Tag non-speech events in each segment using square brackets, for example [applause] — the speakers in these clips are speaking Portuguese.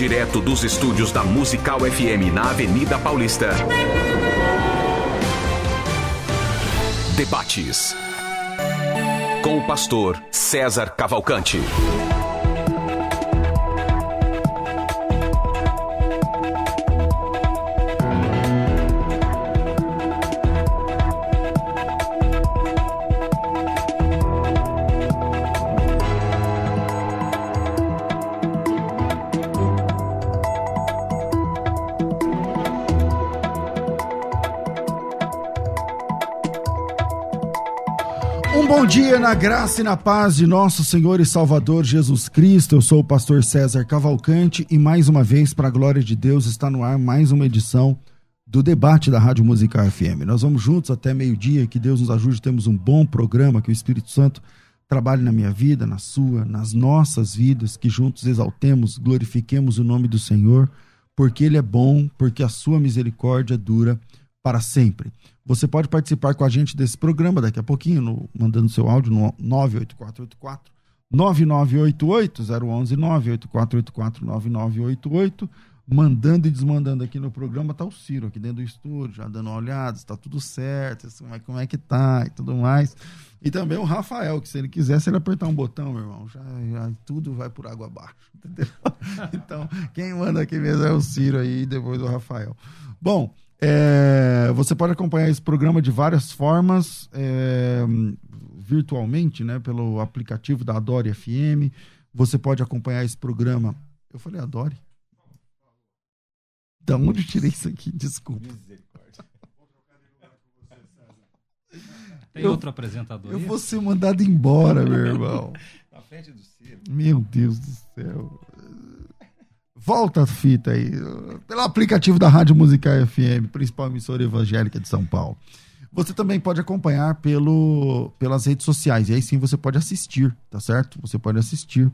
Direto dos estúdios da Musical FM na Avenida Paulista. Debates. Com o pastor César Cavalcante. Na graça e na paz de nosso Senhor e Salvador Jesus Cristo. Eu sou o pastor César Cavalcante e mais uma vez, para a glória de Deus, está no ar mais uma edição do debate da Rádio Musical FM. Nós vamos juntos até meio-dia, que Deus nos ajude, temos um bom programa, que o Espírito Santo trabalhe na minha vida, na sua, nas nossas vidas, que juntos exaltemos, glorifiquemos o nome do Senhor, porque Ele é bom, porque a sua misericórdia dura para sempre. Você pode participar com a gente desse programa daqui a pouquinho, no, mandando seu áudio no 98484 9988 011 98484 9988 mandando e desmandando aqui no programa, tá o Ciro aqui dentro do estúdio, já dando uma olhada, está tudo certo, como é, como é que tá e tudo mais. E também o Rafael, que se ele quiser, se ele apertar um botão, meu irmão, já, já tudo vai por água abaixo, [laughs] entendeu? Então, quem manda aqui mesmo é o Ciro aí, depois o Rafael. Bom, é, você pode acompanhar esse programa de várias formas, é, virtualmente, né, pelo aplicativo da Adore FM. Você pode acompanhar esse programa. Eu falei Adore? Da onde eu tirei isso aqui? Desculpa. [laughs] Tem eu, outro apresentador? Eu vou ser mandado embora, meu irmão. [laughs] Na frente do Ciro. Meu Deus do céu. Volta a fita aí. Pelo aplicativo da Rádio Musical FM, principal emissora evangélica de São Paulo. Você também pode acompanhar pelo, pelas redes sociais. E aí sim você pode assistir, tá certo? Você pode assistir,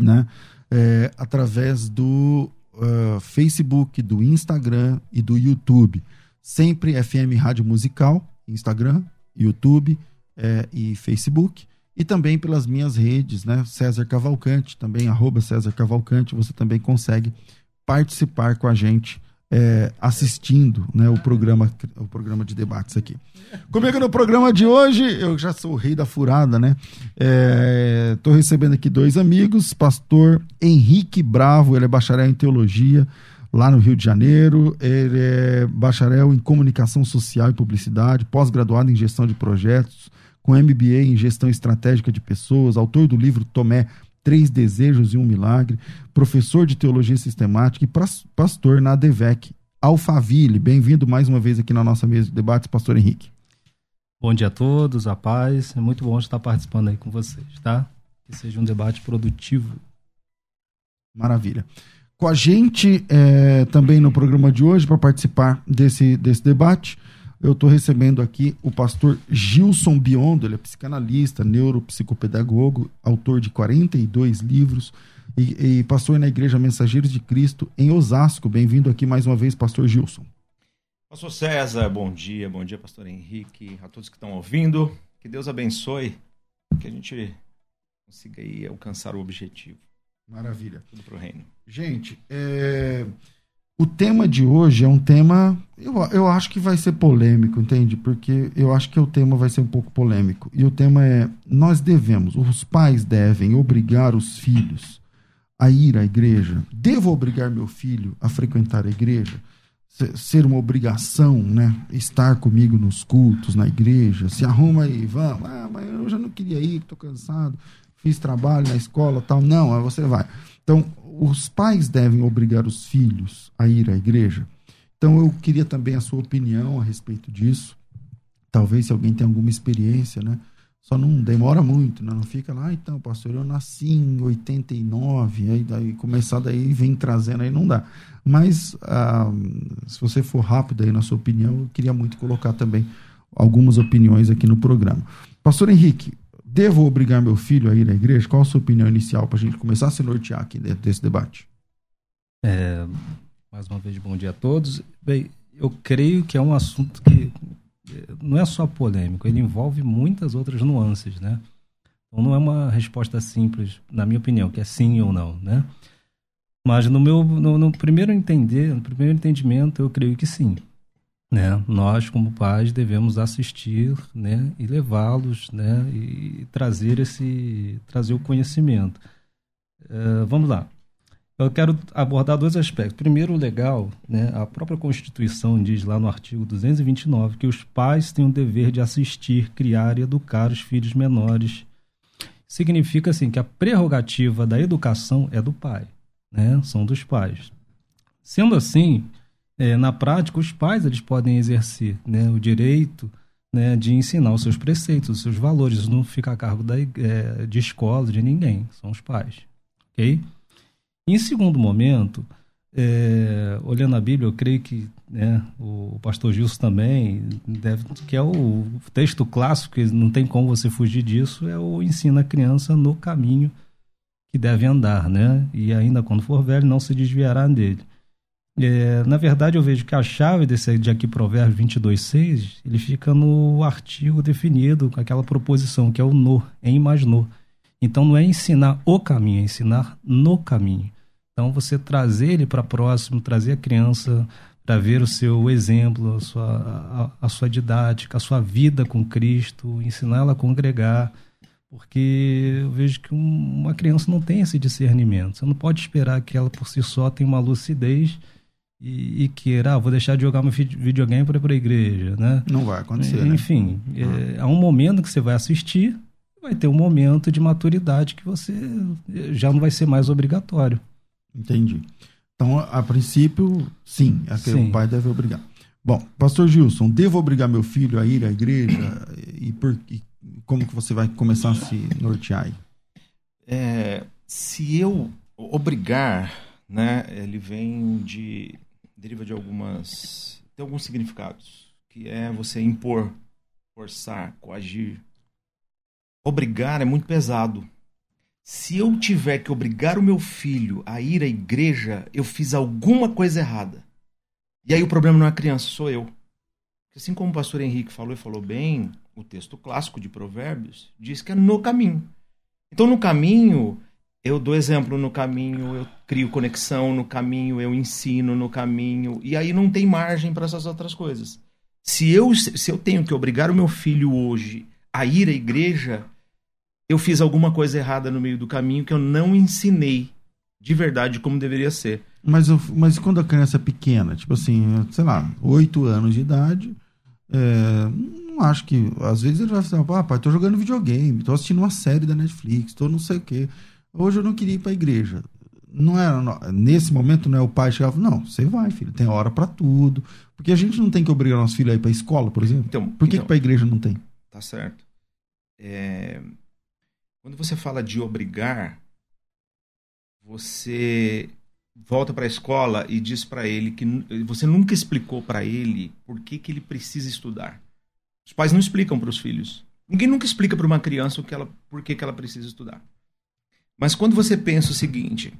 né? É, através do uh, Facebook, do Instagram e do YouTube. Sempre FM Rádio Musical, Instagram, YouTube é, e Facebook e também pelas minhas redes, né? César Cavalcante, também arroba César Cavalcante, você também consegue participar com a gente é, assistindo né, o, programa, o programa de debates aqui. Comigo no programa de hoje, eu já sou o rei da furada, né? Estou é, recebendo aqui dois amigos, pastor Henrique Bravo, ele é bacharel em teologia lá no Rio de Janeiro, ele é bacharel em comunicação social e publicidade, pós-graduado em gestão de projetos, com MBA em Gestão Estratégica de Pessoas, autor do livro Tomé, Três Desejos e um Milagre, professor de Teologia Sistemática e pastor na ADVEC Alphaville. Bem-vindo mais uma vez aqui na nossa mesa de debates, pastor Henrique. Bom dia a todos, a paz. É muito bom estar participando aí com vocês, tá? Que seja um debate produtivo. Maravilha. Com a gente é, também no programa de hoje, para participar desse, desse debate, eu estou recebendo aqui o pastor Gilson Biondo, ele é psicanalista, neuropsicopedagogo, autor de 42 livros e, e pastor na Igreja Mensageiros de Cristo em Osasco. Bem-vindo aqui mais uma vez, pastor Gilson. Pastor César, bom dia, bom dia, pastor Henrique, a todos que estão ouvindo. Que Deus abençoe, que a gente consiga aí alcançar o objetivo. Maravilha. Tudo para o reino. Gente, é... O tema de hoje é um tema, eu, eu acho que vai ser polêmico, entende? Porque eu acho que o tema vai ser um pouco polêmico. E o tema é: nós devemos, os pais devem obrigar os filhos a ir à igreja. Devo obrigar meu filho a frequentar a igreja? Ser uma obrigação, né? Estar comigo nos cultos, na igreja. Se arruma aí, vamos. Ah, mas eu já não queria ir, estou cansado. Fiz trabalho na escola tal. Não, aí você vai. Então, os pais devem obrigar os filhos a ir à igreja? Então eu queria também a sua opinião a respeito disso. Talvez se alguém tem alguma experiência, né? Só não demora muito, né? Não fica lá, ah, então, pastor, eu nasci em 89, aí daí começar daí vem trazendo aí não dá. Mas ah, se você for rápido aí na sua opinião, eu queria muito colocar também algumas opiniões aqui no programa. Pastor Henrique, Devo obrigar meu filho a ir à igreja? Qual a sua opinião inicial para a gente começar a se nortear aqui dentro desse debate? É, mais uma vez, bom dia a todos. Bem, eu creio que é um assunto que é, não é só polêmico, ele envolve muitas outras nuances, né? Então não é uma resposta simples, na minha opinião, que é sim ou não, né? Mas no meu no, no, primeiro entender, no primeiro entendimento, eu creio que sim. Né? Nós, como pais, devemos assistir né? e levá-los né? e trazer esse trazer o conhecimento. Uh, vamos lá. Eu quero abordar dois aspectos. Primeiro, legal, né? a própria Constituição diz lá no artigo 229 que os pais têm o dever de assistir, criar e educar os filhos menores. Significa assim que a prerrogativa da educação é do pai né, são dos pais. Sendo assim, é, na prática, os pais eles podem exercer né, o direito né, de ensinar os seus preceitos, os seus valores. Isso não fica a cargo da, é, de escola, de ninguém, são os pais. Ok? Em segundo momento, é, olhando a Bíblia, eu creio que né, o pastor Gilson também, deve, que é o texto clássico, que não tem como você fugir disso, é o ensina a criança no caminho que deve andar, né? E ainda quando for velho, não se desviará dele. É, na verdade, eu vejo que a chave desse de aqui, Provérbio 22,6, ele fica no artigo definido, com aquela proposição, que é o no, em mais no. Então, não é ensinar o caminho, é ensinar no caminho. Então, você trazer ele para próximo, trazer a criança para ver o seu exemplo, a sua, a, a sua didática, a sua vida com Cristo, ensinar ela a congregar, porque eu vejo que uma criança não tem esse discernimento. Você não pode esperar que ela por si só tenha uma lucidez e, e queira, ah, vou deixar de jogar meu videogame para ir para a igreja, né? Não vai acontecer. Né? Enfim, né? é, há um momento que você vai assistir, vai ter um momento de maturidade que você eh, já não vai ser mais obrigatório. Entendi. Então, a princípio, sim, é que sim. o pai deve obrigar. Bom, pastor Gilson, devo obrigar meu filho a ir à igreja e por e como que você vai começar a se nortear aí? É, se eu obrigar, né, ele vem de deriva de algumas tem alguns significados, que é você impor, forçar, coagir. Obrigar é muito pesado. Se eu tiver que obrigar o meu filho a ir à igreja, eu fiz alguma coisa errada. E aí o problema não é a criança, sou eu. Assim como o pastor Henrique falou e falou bem, o texto clássico de Provérbios diz que é no caminho. Então, no caminho, eu dou exemplo, no caminho eu crio conexão, no caminho eu ensino, no caminho. E aí não tem margem para essas outras coisas. Se eu, se eu tenho que obrigar o meu filho hoje a ir à igreja, eu fiz alguma coisa errada no meio do caminho que eu não ensinei de verdade como deveria ser. Mas, mas quando a criança é pequena, tipo assim, sei lá, oito anos de idade, é, não acho que. Às vezes ele vai falar, ah, pai, tô jogando videogame, tô assistindo uma série da Netflix, tô não sei o quê. Hoje eu não queria ir pra igreja. Não é, não, nesse momento não é o pai chegar e falar, não, você vai, filho, tem hora para tudo. Porque a gente não tem que obrigar nosso filho a ir pra escola, por exemplo. Então, por que, então, que pra igreja não tem? Tá certo. É... Quando você fala de obrigar, você volta para a escola e diz para ele que você nunca explicou para ele por que, que ele precisa estudar. Os pais não explicam para os filhos. Ninguém nunca explica para uma criança o que ela, por que, que ela precisa estudar. Mas quando você pensa o seguinte,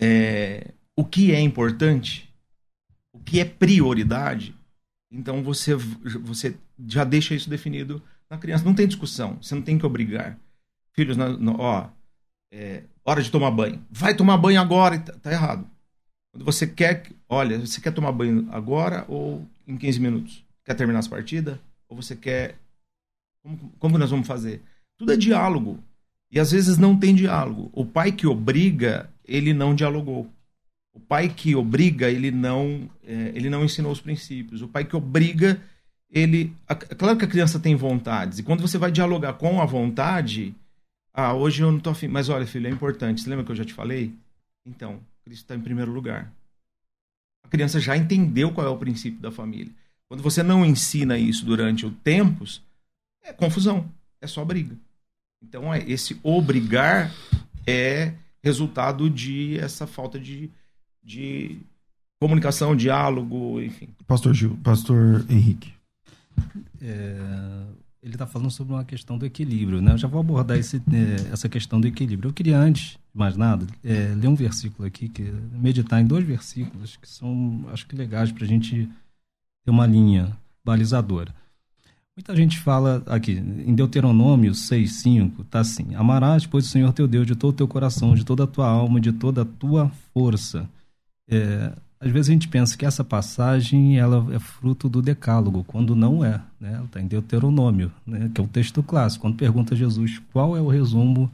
é, o que é importante, o que é prioridade, então você, você já deixa isso definido na criança. Não tem discussão, você não tem que obrigar. Filhos, ó, é, hora de tomar banho. Vai tomar banho agora, tá, tá errado. Quando você quer, olha, você quer tomar banho agora ou em 15 minutos? Quer terminar as partidas? Ou você quer. Como, como nós vamos fazer? Tudo é diálogo. E às vezes não tem diálogo. O pai que obriga, ele não dialogou. O pai que obriga, ele não, é, ele não ensinou os princípios. O pai que obriga, ele. Claro que a criança tem vontades. E quando você vai dialogar com a vontade, ah, hoje eu não tô afim. Mas olha, filho, é importante. Você lembra que eu já te falei? Então, Cristo está em primeiro lugar. A criança já entendeu qual é o princípio da família. Quando você não ensina isso durante o tempos, é confusão, é só briga. Então, é, esse obrigar é resultado de essa falta de, de comunicação, diálogo, enfim. Pastor Gil, Pastor Henrique. É, ele está falando sobre uma questão do equilíbrio, né? Eu já vou abordar esse, é, essa questão do equilíbrio. Eu queria, antes de mais nada, é, ler um versículo aqui, que meditar em dois versículos que são, acho que legais para a gente ter uma linha balizadora. Muita gente fala aqui, em Deuteronômio 6,5, tá assim: Amarás, pois, o Senhor teu Deus de todo o teu coração, de toda a tua alma, de toda a tua força. É, às vezes a gente pensa que essa passagem ela é fruto do decálogo, quando não é. Né? Ela está em Deuteronômio, né? que é o texto clássico. Quando pergunta a Jesus qual é o resumo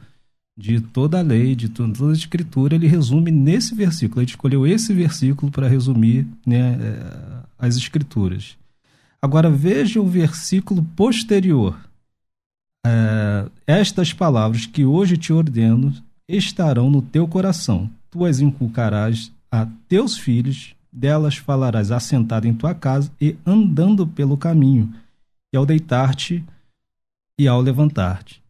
de toda a lei, de toda a escritura, ele resume nesse versículo. Ele escolheu esse versículo para resumir né, é, as escrituras. Agora veja o versículo posterior. É, estas palavras que hoje te ordeno estarão no teu coração. Tu as inculcarás a teus filhos, delas falarás assentado em tua casa e andando pelo caminho, e ao deitar-te e ao levantar-te.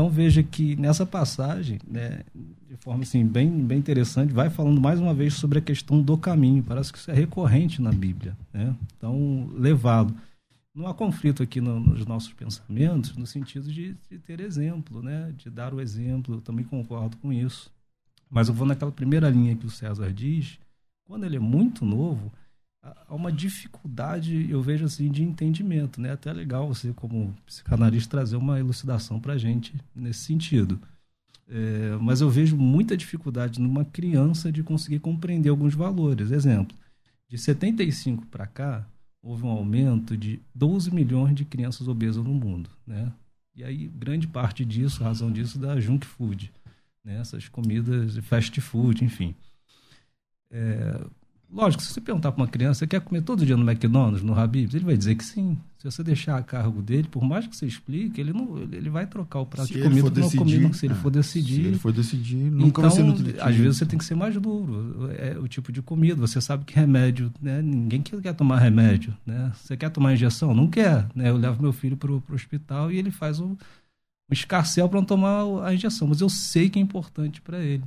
Então veja que nessa passagem, né, de forma assim, bem, bem interessante, vai falando mais uma vez sobre a questão do caminho. Parece que isso é recorrente na Bíblia. Né? Então, levá-lo. Não há conflito aqui no, nos nossos pensamentos, no sentido de, de, ter exemplo, né? de dar o exemplo. Eu também concordo com isso. Mas eu vou naquela primeira linha que o César diz. Quando ele é muito novo, há uma dificuldade, eu vejo assim, de entendimento. Né? Até é legal você, como psicanalista, trazer uma elucidação para a gente nesse sentido. É, mas eu vejo muita dificuldade numa criança de conseguir compreender alguns valores. Exemplo, de 75 para cá, houve um aumento de 12 milhões de crianças obesas no mundo. Né? E aí, grande parte disso, razão disso, da junk food. Né? Essas comidas fast food, enfim. É, Lógico, se você perguntar para uma criança, você quer comer todo dia no McDonald's, no Habib's? Ele vai dizer que sim. Se você deixar a cargo dele, por mais que você explique, ele não, ele vai trocar o prato Se de comida por decidir, comida. Se ele é. for decidir. Se ele for decidir, nunca então, vai ser nutritivo. às vezes você tem que ser mais duro. É o tipo de comida. Você sabe que remédio, né? Ninguém quer tomar remédio, né? Você quer tomar injeção? Não quer, né? Eu levo meu filho para o hospital e ele faz um, um escarcel para não tomar a injeção. Mas eu sei que é importante para ele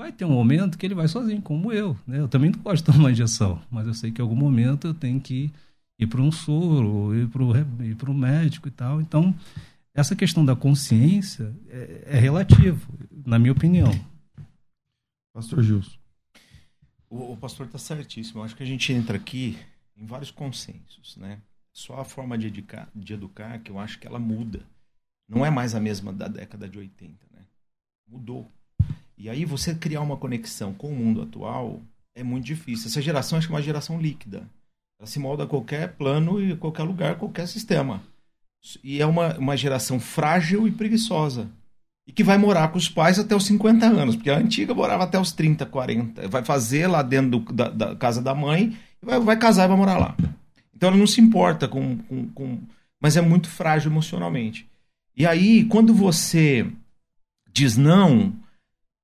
vai ter um momento que ele vai sozinho, como eu. Né? Eu também não gosto de tomar injeção, mas eu sei que em algum momento eu tenho que ir para um soro, ir para o médico e tal. Então, essa questão da consciência é, é relativo, na minha opinião. Pastor Gilson. O, o pastor está certíssimo. Eu acho que a gente entra aqui em vários consensos, né? Só a forma de educar, de educar que eu acho que ela muda. Não é mais a mesma da década de 80, né? Mudou. E aí você criar uma conexão com o mundo atual é muito difícil. Essa geração acho que é uma geração líquida. Ela se molda a qualquer plano e qualquer lugar, qualquer sistema. E é uma, uma geração frágil e preguiçosa. E que vai morar com os pais até os 50 anos, porque a antiga morava até os 30, 40. Vai fazer lá dentro do, da, da, casa da mãe, vai, vai casar e vai morar lá. Então ela não se importa com, com, com. Mas é muito frágil emocionalmente. E aí, quando você diz não,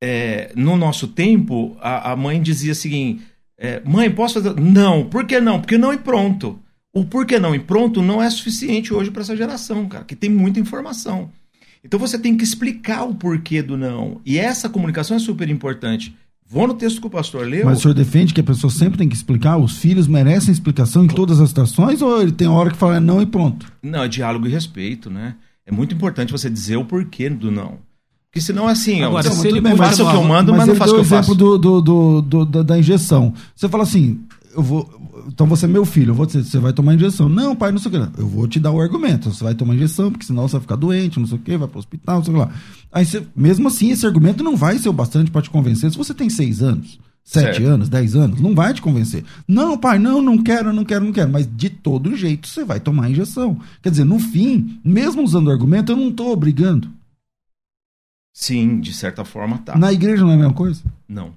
é, no nosso tempo, a, a mãe dizia o seguinte: é, mãe, posso fazer? Não, por que não? Porque não e pronto. O por que não e pronto não é suficiente hoje para essa geração, cara, que tem muita informação. Então você tem que explicar o porquê do não. E essa comunicação é super importante. Vou no texto que o pastor leu. Mas o senhor defende que a pessoa sempre tem que explicar? Os filhos merecem explicação em todas as situações? Ou ele tem hora que fala não e pronto? Não, é diálogo e respeito, né? É muito importante você dizer o porquê do não. Porque senão, assim, Agora, ó, se ele bem, faça o que eu mando, mas, mas não faça o que eu exemplo faço. do, do, do, do- da, da injeção. Você fala assim, eu vou. Então você é meu filho, eu vou dizer, você vai tomar injeção. Não, pai, não sei o que. lá. Eu vou te dar o argumento. Você vai tomar injeção, porque senão você vai ficar doente, não sei o que, vai pro hospital, não sei o que lá. Aí você, mesmo assim, esse argumento não vai ser o bastante para te convencer. Se você tem seis anos, sete Certo. anos, dez anos, não vai te convencer. Não, pai, não, não quero, não quero, não quero. Mas de todo jeito você vai tomar injeção. Quer dizer, no fim, mesmo usando o argumento, eu não tô obrigando. Sim, de certa forma tá. Na igreja não é a mesma coisa? Não.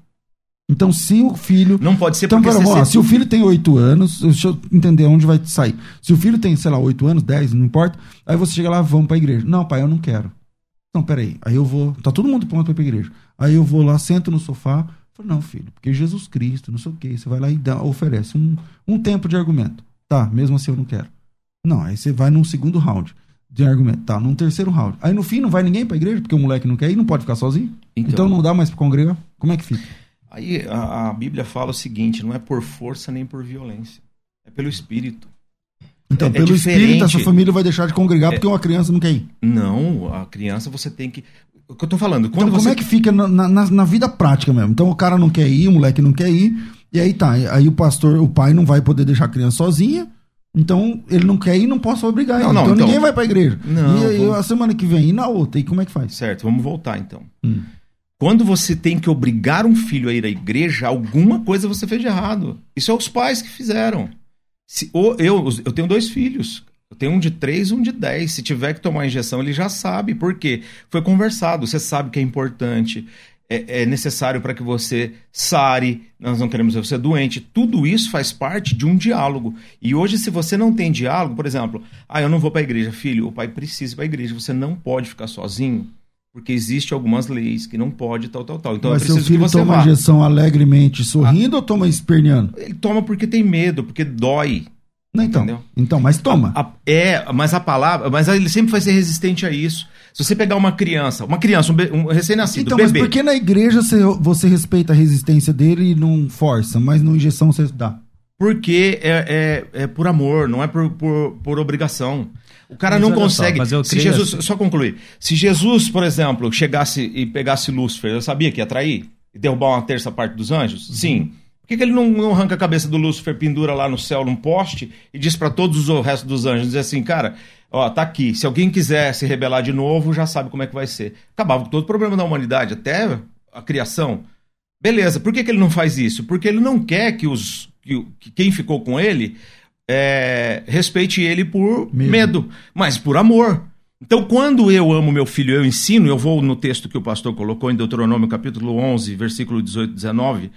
Então, se o filho. Não pode ser Então, porque pera, lá, sempre- se o filho tem 8 anos, deixa eu entender onde vai sair. Se o filho tem, sei lá, 8 anos, 10, não importa, aí você chega lá, vamos pra igreja. Não, pai, eu não quero. Não, peraí. Aí eu vou. Tá todo mundo pronto pra ir pra igreja. Aí eu vou lá, sento no sofá. Falo, não, filho, porque Jesus Cristo, não sei o quê. Você vai lá e dá, oferece um, um tempo de argumento. Tá, mesmo assim eu não quero. Não, aí você vai num segundo round de argumento. Tá, num terceiro round. Aí no fim não vai ninguém pra igreja, porque o moleque não quer ir, não pode ficar sozinho. Então, Então- não dá mais pra congregar. Como é que fica? Aí a, a Bíblia fala o seguinte: não é por força nem por violência. É pelo Espírito. Então, É- é pelo diferente. espírito, essa família vai deixar de congregar É- porque uma criança não quer ir. Não, a criança você tem que. O que eu tô falando, Então, quando como você. é que fica na, na- na vida prática mesmo? Então, o cara não quer ir, o moleque não quer ir, e aí tá. Aí o pastor, o pai não vai poder deixar a criança sozinha, Então, ele não quer ir, não posso obrigar Não, ele. não, então, então- ninguém vai pra igreja. Não, e aí, vamos- a semana que vem, e na outra, e como é que faz? Certo, vamos voltar então. Hum. Quando você tem que obrigar um filho a ir à igreja, alguma coisa você fez de errado. Isso é os pais que fizeram. Se, ou eu, eu tenho dois filhos. Eu tenho um de três e um de dez. Se tiver que tomar injeção, ele já sabe. Por quê? Foi conversado. Você sabe que é importante. É, é necessário para que você sare. Nós não queremos ver você doente. Tudo isso faz parte de um diálogo. E hoje, se você não tem diálogo, por exemplo, ah, eu não vou para a igreja. Filho, o pai precisa ir para a igreja. Você não pode ficar sozinho. Porque existe algumas leis que não pode, tal, tal, tal. Então Mas seu preciso que filho você toma vá. injeção alegremente, sorrindo ou toma esperneando? Ele toma porque tem medo, porque dói. Não, então. Entendeu? Então, mas toma. A- é, mas a palavra, mas ele sempre vai ser resistente a isso. Se você pegar uma criança, uma criança, um, um recém-nascido, Então, mas bebê, por que na igreja você, você respeita a resistência dele e não força, mas na injeção você dá? porque é, é, é por amor, não é por, por, por obrigação. O cara Mas não olha só, consegue. mas eu se Jesus, assim- só concluir. Se Jesus, por exemplo, chegasse e pegasse Lúcifer, eu sabia que ia trair e derrubar uma terça parte dos anjos? Uhum. Sim. Por que, que ele não, não arranca a cabeça do Lúcifer, pendura lá no céu num poste e diz para todos o resto dos anjos, diz assim, cara, ó, tá aqui. Se alguém quiser se rebelar de novo, já sabe como é que vai ser. Acabava com todo o problema da humanidade, até a criação. Beleza, por que, que ele não faz isso? Porque ele não quer que, os, que, que quem ficou com ele é, respeite ele por Medo. medo. mas por amor. Então, quando eu amo meu filho, eu ensino, eu vou no texto que o pastor colocou em Deuteronômio capítulo 11, versículo 18 e 19,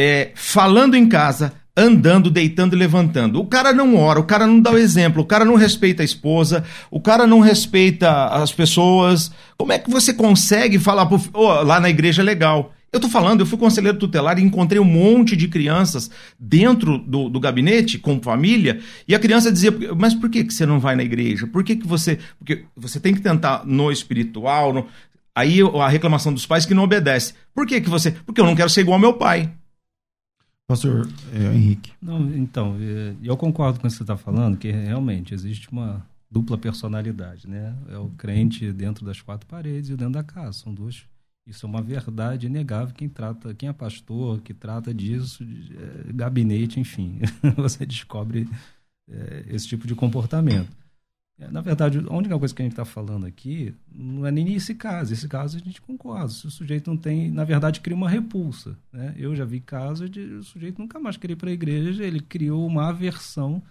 é, falando em casa, andando, deitando e levantando. O cara não ora, o cara não dá o exemplo, o cara não respeita a esposa, o cara não respeita as pessoas. Como é que você consegue falar pro, "Ô, lá na igreja é legal? Eu tô falando, eu fui conselheiro tutelar e encontrei um monte de crianças dentro do, do gabinete, com família, e a criança dizia, mas por que, que você não vai na igreja? Por que, que você. Porque você tem que tentar no espiritual. no- Aí a reclamação dos pais que não obedece. Por que, que você. Porque eu não quero ser igual ao meu pai. Pastor é, Henrique. Não, então, eh, eu concordo com o que você está falando, que realmente existe uma dupla personalidade, né? É o crente dentro das quatro paredes e dentro da casa. São duas. Isso é uma verdade inegável. Quem trata, quem é pastor, que trata disso, eh, gabinete, enfim, [laughs] você descobre eh, esse tipo de comportamento. Eh, Na verdade, a única coisa que a gente está falando aqui não é nem esse caso. Esse caso a gente concorda. Se o sujeito não tem, na verdade, cria uma repulsa. Né? Eu já vi casos de o sujeito nunca mais querer ir para a igreja, ele criou uma aversão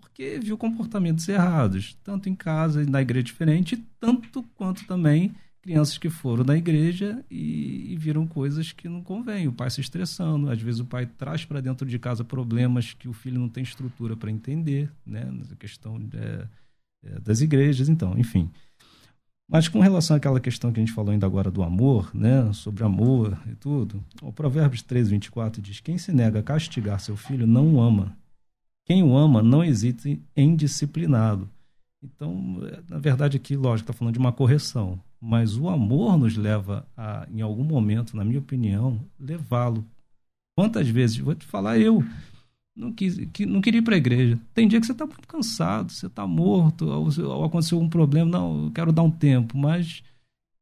porque viu comportamentos errados, tanto em casa e na igreja diferente, tanto quanto também crianças que foram na igreja e, e viram coisas que não convém. O pai se estressando, às vezes o pai traz para dentro de casa problemas que o filho não tem estrutura para entender, né? Nessa questão é, é, das igrejas, então, enfim. Mas com relação àquela questão que a gente falou ainda agora do amor, né, sobre amor e tudo, o Provérbios 13, 24 diz: Quem se nega a castigar seu filho não o ama. Quem o ama não hesite em disciplinado. Então, é, na verdade, aqui, lógico, está falando de uma correção. Mas o amor nos leva a, em algum momento, na minha opinião, levá-lo. Quantas vezes, vou te falar eu, não, quis, que, não queria ir para a igreja. Tem dia que você está muito cansado, você está morto, ou, ou aconteceu um problema, não, eu quero dar um tempo, mas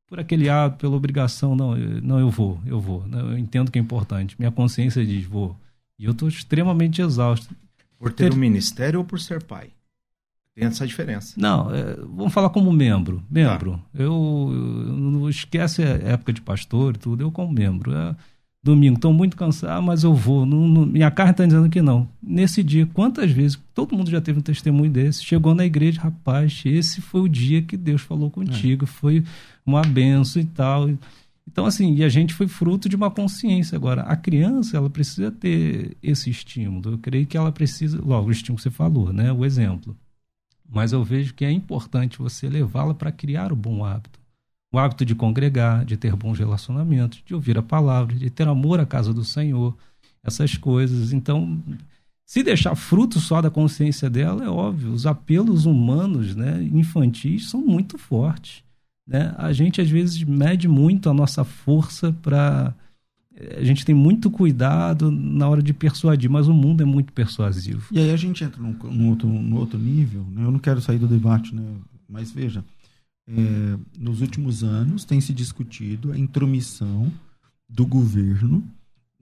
por aquele ato, pela obrigação, não, eu, não, eu vou, eu vou. Não, eu entendo que é importante. Minha consciência diz, vou. E eu estou extremamente exausto. Por ter Ter- um ministério ou por ser pai? Tem essa diferença. Não, é, vamos falar como membro. Membro. Eu, eu não esquece a época de pastor e tudo, eu como membro. É, domingo, estou muito cansado, mas eu vou. Não- não- minha carne está dizendo que não. Nesse dia, quantas vezes, todo mundo já teve um testemunho desse, chegou na igreja, rapaz, esse foi o dia que Deus falou contigo, foi uma benção e tal. Então, assim, e a gente foi fruto de uma consciência. Agora, a criança, ela precisa ter esse estímulo. Eu creio que ela precisa, logo, o estímulo que você falou, né? O exemplo. Mas eu vejo que é importante você levá-la para criar o bom hábito. O hábito de congregar, de ter bons relacionamentos, de ouvir a palavra, de ter amor à casa do Senhor, essas coisas. Então, se deixar fruto só da consciência dela, é óbvio, os apelos humanos, né, infantis, são muito fortes. Né? A gente, às vezes, mede muito a nossa força para. A gente tem muito cuidado na hora de persuadir, mas o mundo é muito persuasivo. E aí a gente entra num, num outro, num outro nível, né? Eu não quero sair do debate, né? Mas veja, é, nos últimos anos tem se discutido a intromissão do governo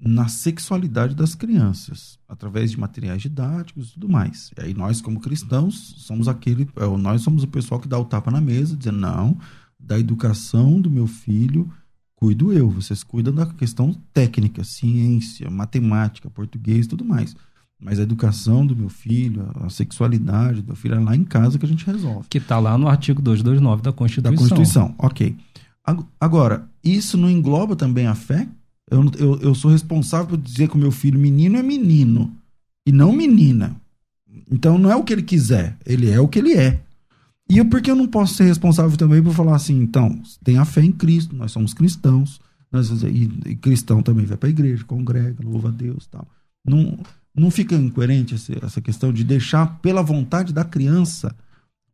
na sexualidade das crianças, através de materiais didáticos e tudo mais. E aí nós, como cristãos, somos aquele, é, nós somos o pessoal que dá o tapa na mesa, dizendo, não, da educação do meu filho, cuido eu. Vocês cuidam da questão técnica, ciência, matemática, português tudo mais. Mas a educação do meu filho, a sexualidade do meu filho é lá em casa que a gente resolve. Que está lá no artigo 229 da Constituição. Da Constituição, ok. Agora, isso não engloba também a fé? Eu, eu, eu sou responsável por dizer que o meu filho menino é menino e não menina. Então não é o que ele quiser, ele é o que ele é. E eu, por que eu não posso ser responsável também por falar assim, então, tem a fé em Cristo, nós somos cristãos, nós, e, e cristão também vai para a igreja, congrega, louva a Deus tal. Não, não fica incoerente essa, questão de deixar pela vontade da criança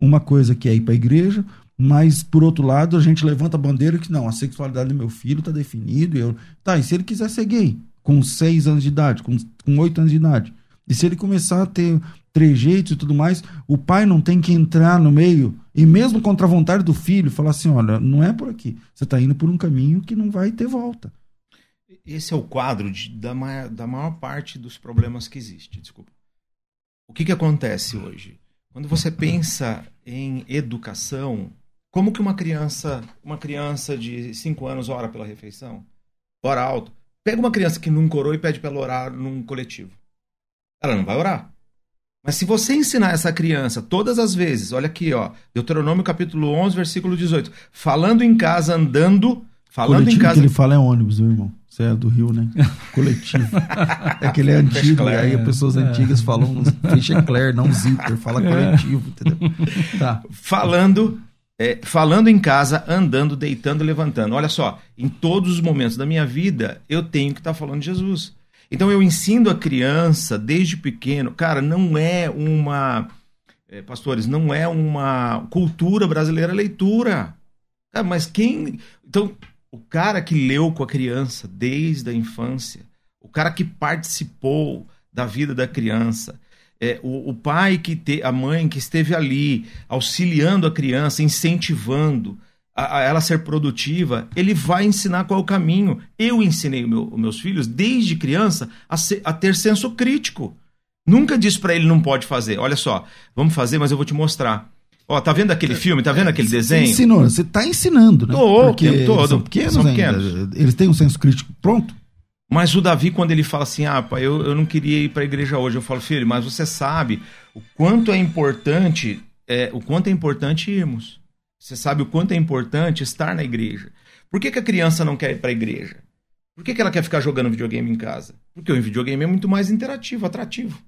uma coisa que é ir para a igreja, mas, por outro lado, a gente levanta a bandeira que não, a sexualidade do meu filho está definido. Eu... Tá, e se ele quiser ser gay, com 6 anos de idade, com, com 8 anos de idade? E se ele começar a ter trejeitos e tudo mais, o pai não tem que entrar no meio e mesmo contra a vontade do filho, falar assim, olha, não é por aqui. Você está indo por um caminho que não vai ter volta. Esse é o quadro de, da, maior, da maior parte dos problemas que existe. Desculpa. O que, que acontece hoje? Quando você pensa em educação, como que uma criança, uma criança de 5 anos ora pela refeição? Ora alto. Pega uma criança que nunca orou e pede para ela orar num coletivo. Ela não vai orar. Mas se você ensinar essa criança todas as vezes, olha aqui, ó, Deuteronômio capítulo 11, versículo 18, falando em casa, andando, falando coletivo em casa. que ele fala é ônibus, meu irmão. Você é do Rio, né? [laughs] Coletivo. é que ele é antigo, aí as pessoas é. antigas falam [laughs] Fechecler, não zíper, fala é. coletivo, entendeu? Tá. Falando é, falando em casa, andando, deitando, levantando. Olha só, em todos os momentos da minha vida, eu tenho que estar tá falando de Jesus. Então eu ensino a criança desde pequeno, cara, não é uma. É, pastores, não é uma cultura brasileira leitura. Cara, mas quem. Então, o cara que leu com a criança desde a infância, o cara que participou da vida da criança, é, o, o, pai que te, a mãe que esteve ali auxiliando a criança, incentivando a, a ela ser produtiva, ele vai ensinar qual é o caminho. Eu ensinei meu, meus filhos desde criança a, a ter senso crítico. Nunca disse para ele não pode fazer. Olha só, vamos fazer, mas eu vou te mostrar. Ó, tá vendo aquele filme? Tá vendo aquele desenho? Ensinou, você tá ensinando, né? Tô, Porque todo. São pequenos, são pequenos. Ainda. Eles têm um senso crítico pronto? Mas o Davi, quando ele fala assim, ah, pai, eu, eu não queria ir para a igreja hoje, eu falo, filho, mas você sabe o quanto é importante, é, o quanto é importante irmos. Você sabe o quanto é importante estar na igreja. Por que, que a criança não quer ir para a igreja? Por que, que ela quer ficar jogando videogame em casa? Porque o videogame é muito mais interativo, atrativo.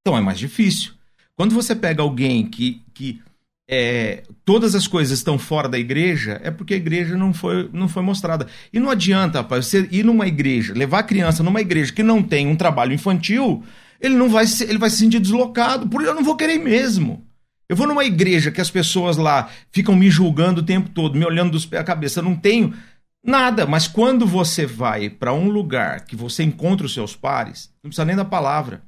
Então é mais difícil. Quando você pega alguém que, que é, todas as coisas estão fora da igreja, é porque a igreja não foi, não foi mostrada. E não adianta, rapaz, você ir numa igreja, levar a criança numa igreja que não tem um trabalho infantil, ele não vai se, ele vai se sentir deslocado, porque eu não vou querer mesmo. Eu vou numa igreja que as pessoas lá ficam me julgando o tempo todo, me olhando dos pés à cabeça, eu não tenho nada, mas quando você vai para um lugar que você encontra os seus pares, não precisa nem da palavra.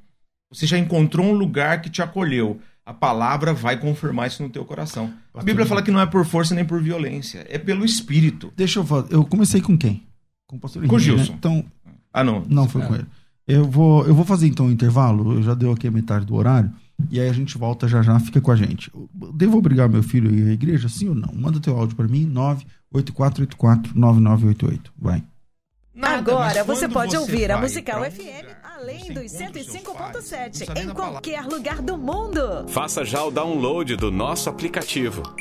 Você já encontrou um lugar que te acolheu a palavra vai confirmar isso no teu coração. A Bíblia fala que não é por força nem por violência, é pelo Espírito. Deixa eu falar, eu comecei com quem? Com o pastor Henrique, Com o Gilson. Né? Então, ah, não. Não foi é. com ele. Eu vou, eu vou fazer então um intervalo, eu já deu aqui a metade do horário, e aí a gente volta já já, fica com a gente. Devo obrigar meu filho a ir à igreja, sim ou não? Manda teu áudio para mim, 984849988. Vai. Nada, Agora você pode você ouvir a Musical FM além dos 105.7 em qualquer lugar do mundo. Faça já o download do nosso aplicativo.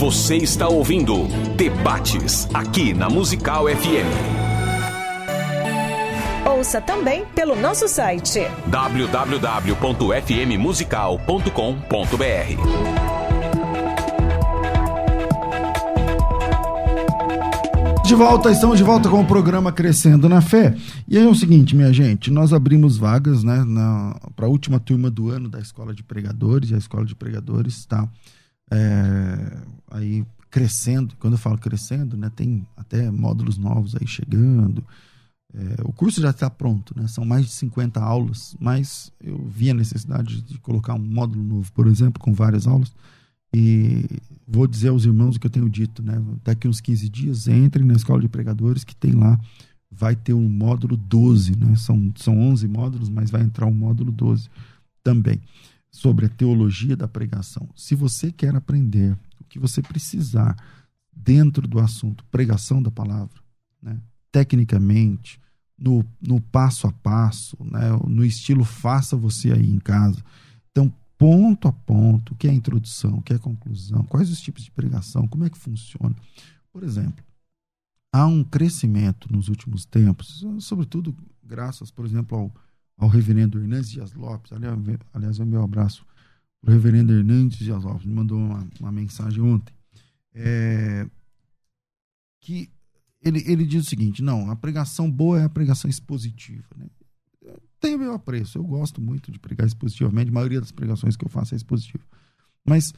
Você está ouvindo Debates aqui na Musical FM. Ouça também pelo nosso site www.fmmusical.com.br. de volta, estamos de volta com o programa Crescendo na Fé. E aí é o seguinte, minha gente, nós abrimos vagas né, para a última turma do ano da Escola de Pregadores, e a Escola de Pregadores está é, aí crescendo. Quando eu falo crescendo, né, tem até módulos novos aí chegando. É, o curso já está pronto, né? São mais de 50 aulas, mas eu vi a necessidade de colocar um módulo novo, por exemplo, com várias aulas. E vou dizer aos irmãos o que eu tenho dito, né? Daqui uns 15 dias, entrem na escola de pregadores que tem lá, vai ter um módulo 12, né? São, são 11 módulos, mas vai entrar um módulo 12 também, sobre a teologia da pregação. Se você quer aprender o que você precisar dentro do assunto pregação da palavra, né? tecnicamente, no, no passo a passo, né? no estilo faça você aí em casa. Então, ponto a ponto, o que é a introdução, o que é a conclusão, quais os tipos de pregação, como é que funciona. Por exemplo, há um crescimento nos últimos tempos, sobretudo graças, por exemplo, ao, ao reverendo Hernandes Dias Lopes. Aliás, é meu abraço para o reverendo Hernandes Dias Lopes, me mandou uma, uma mensagem ontem. É, que ele, ele diz o seguinte: não, a pregação boa é a pregação expositiva. Né? tem o meu apreço. Eu gosto muito de pregar expositivamente. A maioria das pregações que eu faço é expositiva. Mas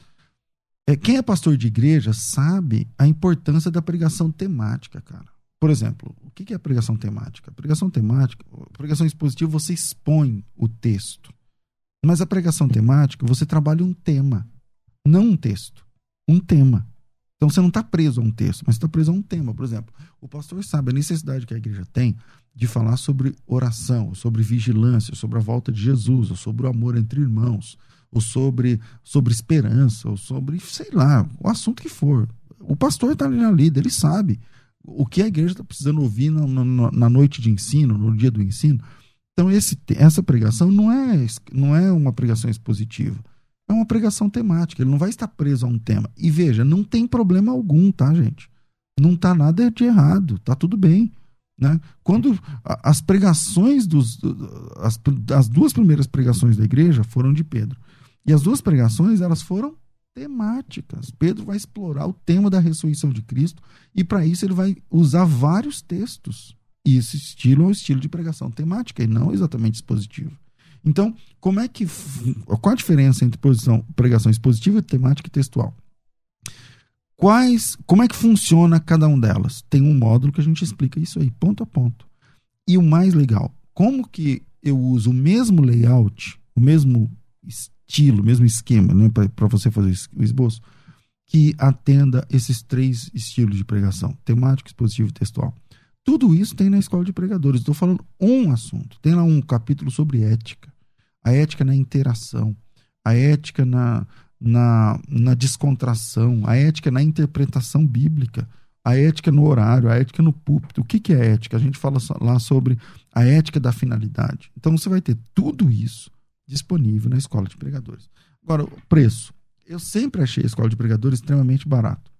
é, quem é pastor de igreja sabe a importância da pregação temática, cara. Por exemplo, o que é pregação temática? A pregação temática, a pregação expositiva, você expõe o texto. Mas a pregação temática, você trabalha um tema, não um texto. Um tema. Então você não está preso a um texto, mas está preso a um tema. Por exemplo, o pastor sabe a necessidade que a igreja tem de falar sobre oração, sobre vigilância, sobre a volta de Jesus, ou sobre o amor entre irmãos, ou sobre, sobre esperança, ou sobre, sei lá, o assunto que for. O pastor está ali na lida, ele sabe o que a igreja está precisando ouvir na, na, na, noite de ensino, no dia do ensino. Então, esse, essa pregação não é, não é uma pregação expositiva é uma pregação temática, ele não vai estar preso a um tema. E veja, não tem problema algum, tá, gente? Não tá nada de errado, tá tudo bem. Né? Quando as pregações dos. As, as duas primeiras pregações da igreja foram de Pedro. E as duas pregações, elas foram temáticas. Pedro vai explorar o tema da ressurreição de Cristo e para isso ele vai usar vários textos. E esse estilo é o estilo de pregação temática e não exatamente expositivo. Então, como é que. Qual a diferença entre posição, pregação expositiva, temática e textual? Quais, como é que funciona cada uma delas? Tem um módulo que a gente explica isso aí, ponto a ponto. E o mais legal, como que eu uso o mesmo layout, o mesmo estilo, mesmo esquema, né, para você fazer o esboço, que atenda esses três estilos de pregação: temático, expositivo e textual. Tudo isso tem na escola de pregadores. Estou falando um assunto. Tem lá um capítulo sobre ética a ética na interação, a ética na, na, na descontração, a ética na interpretação bíblica, a ética no horário, a ética no púlpito. O que, que é ética? A gente fala lá sobre a ética da finalidade. Então você vai ter tudo isso disponível na escola de pregadores. Agora, o preço. Eu sempre achei a escola de pregadores extremamente barato.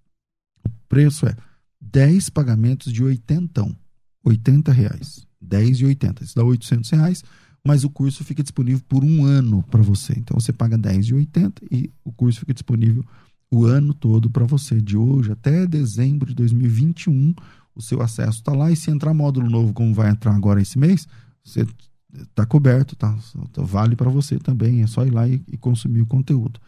O preço é 10 pagamentos de 80, 80 reais. 10 e 80. Isso dá 800 reais mas o curso fica disponível por um ano para você. Então você paga R$10,80 e o curso fica disponível o ano todo para você, de hoje até dezembro de 2021. O seu acesso está lá e se entrar módulo novo, como vai entrar agora esse mês, você está coberto, tá? Vale para você também, é só ir lá e, e consumir o conteúdo.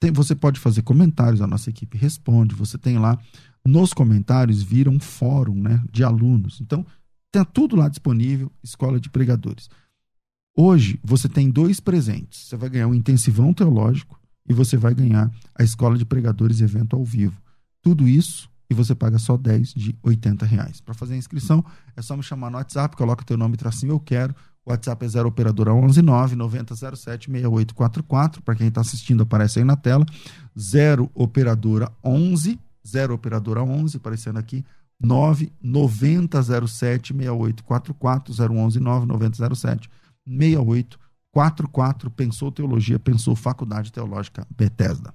Tem, você pode fazer comentários, a nossa equipe responde. Você tem lá nos comentários vira um fórum né, de alunos. Então, tem tudo lá disponível, Escola de Pregadores. Hoje, você tem dois presentes. Você vai ganhar um intensivão teológico e você vai ganhar a Escola de Pregadores evento ao vivo. Tudo isso e você paga só 10 de 80 reais. Para fazer a inscrição, é só me chamar no WhatsApp, coloca teu nome e tracinho eu quero. WhatsApp é 0 operadora 119 9007 6844. Para quem está assistindo, aparece aí na tela. 0 operadora 11 0 operadora 11 aparecendo aqui 9 9007 6844 011 9 9007 6844. Pensou Teologia, pensou Faculdade Teológica Bethesda.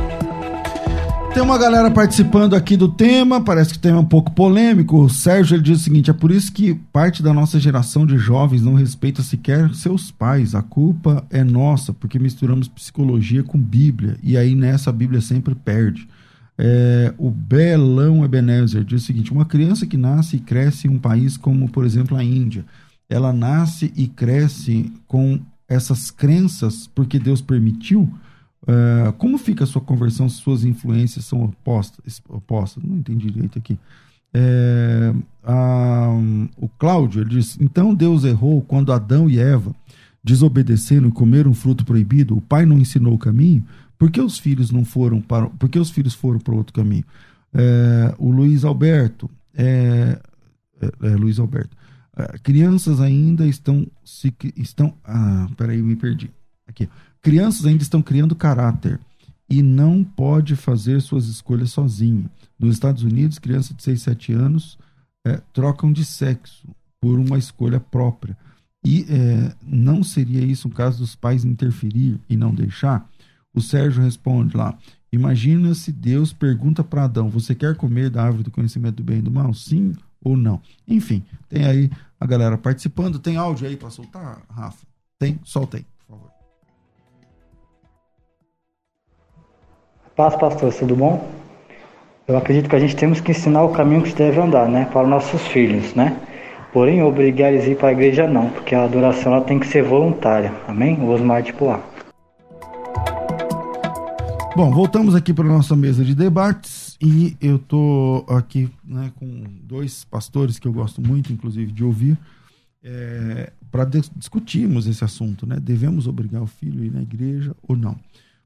Tem uma galera participando aqui do tema, parece que o tema é um pouco polêmico. O Sérgio ele diz o seguinte: é por isso que parte da nossa geração de jovens não respeita sequer seus pais. A culpa é nossa, porque misturamos psicologia com Bíblia, e aí nessa a Bíblia sempre perde. É, o Belão Ebenezer diz o seguinte: uma criança que nasce e cresce em um país como, por exemplo, a Índia, ela nasce e cresce com essas crenças porque Deus permitiu. É, como fica a sua conversão se suas influências são opostas? opostas? Não entendi direito aqui. É, a, o Cláudio ele diz: então Deus errou quando Adão e Eva desobedeceram e comeram um fruto proibido. O pai não ensinou o caminho. Por que os filhos não foram para. Por que os filhos foram para outro caminho? É, o Luiz Alberto. É, é, Luiz Alberto. É, crianças ainda estão. Se, estão ah, peraí, me perdi. Aqui. Crianças ainda estão criando caráter e não pode fazer suas escolhas sozinho. Nos Estados Unidos, crianças de 6, 7 anos é, trocam de sexo por uma escolha própria. E é, não seria isso o caso dos pais interferir e não deixar? O Sérgio responde lá: Imagina se Deus pergunta para Adão: Você quer comer da árvore do conhecimento do bem e do mal? Sim ou não? Enfim, tem aí a galera participando. Tem áudio aí para soltar, Rafa? Tem? Solta aí, Paz, pastor, tudo bom? Eu acredito que a gente temos que ensinar o caminho que se deve andar, né? Para nossos filhos, né? Porém, obrigar eles a ir para a igreja não, porque a adoração ela tem que ser voluntária. Amém? O Osmar de Poá. Bom, voltamos aqui para a nossa mesa de debates e eu tô aqui né, com dois pastores que eu gosto muito, inclusive, de ouvir, é, para discutirmos esse assunto, né? Devemos obrigar o filho a ir na igreja ou não?